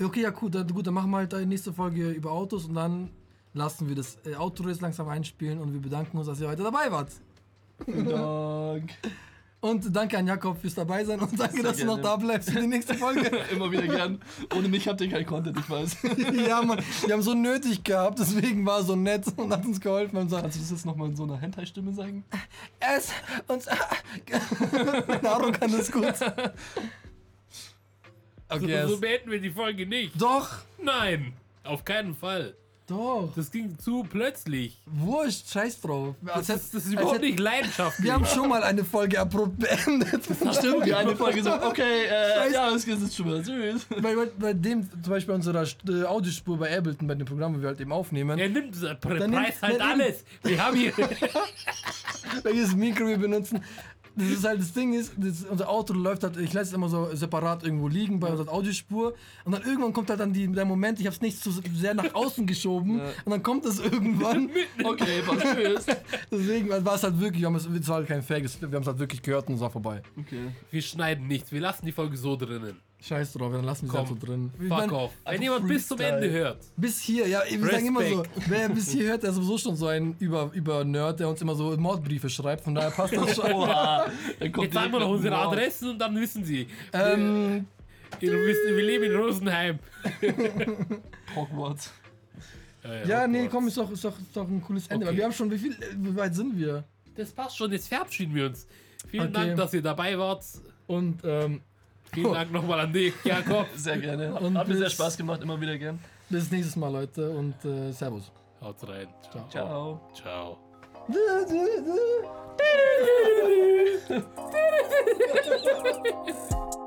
okay, ja, gut, dann, gut, dann machen wir halt die nächste Folge über Autos und dann lassen wir das äh, Auto jetzt langsam einspielen und wir bedanken uns, dass ihr heute dabei wart. Vielen Dank. Und danke an Jakob fürs dabei sein und danke, Sehr dass du noch gerne. da bleibst für die nächste Folge. Immer wieder gern. Ohne mich habt ihr kein Content, ich weiß. ja, Mann, wir haben so nötig gehabt, deswegen war er so nett und hat uns geholfen. Und sagt, Kannst du das jetzt nochmal in so einer Hentai-Stimme sagen? es uns. Naru kann das gut. Okay, So, so beenden wir die Folge nicht. doch, Nein, auf keinen Fall. Doch. Das ging zu plötzlich. Wurscht, scheiß drauf. Das Als ist, das ist überhaupt nicht leidenschaftlich. Wir haben schon mal eine Folge abrupt beendet. Stimmt, die eine Folge so, okay, äh, ja, geht jetzt schon wieder. Tschüss. bei, bei, bei dem, zum Beispiel unserer äh, Audiospur bei Ableton, bei dem Programm, wo wir halt eben aufnehmen, er nimmt Pre Preis halt alles. Wir haben hier. welches Mikro wir benutzen. Das ist halt das Ding ist, das, unser Auto läuft halt, ich lasse es immer so separat irgendwo liegen bei unserer Audiospur und dann irgendwann kommt halt dann die, der Moment, ich habe es nicht zu sehr nach außen geschoben Ja. und dann kommt es irgendwann. Okay, passt, tschüss. Deswegen war es halt wirklich, wir haben es, es war halt kein Fake, wir haben es halt wirklich gehört und es war vorbei. Okay. Wir schneiden nichts. Wir lassen die Folge so drinnen. Scheiß drauf, dann lassen wir es halt so drin. Ich Fuck mein, off. Wenn jemand bis zum. Ende hört. Bis hier, ja, wir sagen immer so, Respekt. wer bis hier hört, der ist sowieso schon so ein über, über Nerd, der uns immer so Mordbriefe schreibt, von daher passt das schon. Oha. Dann kommt Jetzt sagen wir noch unsere wow. Adressen und dann wissen sie. ähm, wisst, wir leben in Rosenheim. Hogwarts. Äh, ja, nee, Hogwarts. komm, ist doch, ist doch, ist doch ein cooles Ende. Okay. Weil wir haben schon, wie viel, wie weit sind wir? Das passt schon, jetzt verabschieden wir uns. Vielen Okay. Dank, dass ihr dabei wart. Und, ähm, Vielen Dank nochmal an dich, Jakob. Sehr gerne. Und Hat mir sehr Spaß gemacht, immer wieder gern. Bis nächstes Mal, Leute, und äh, Servus. Haut rein. Ciao. Ciao. Ciao.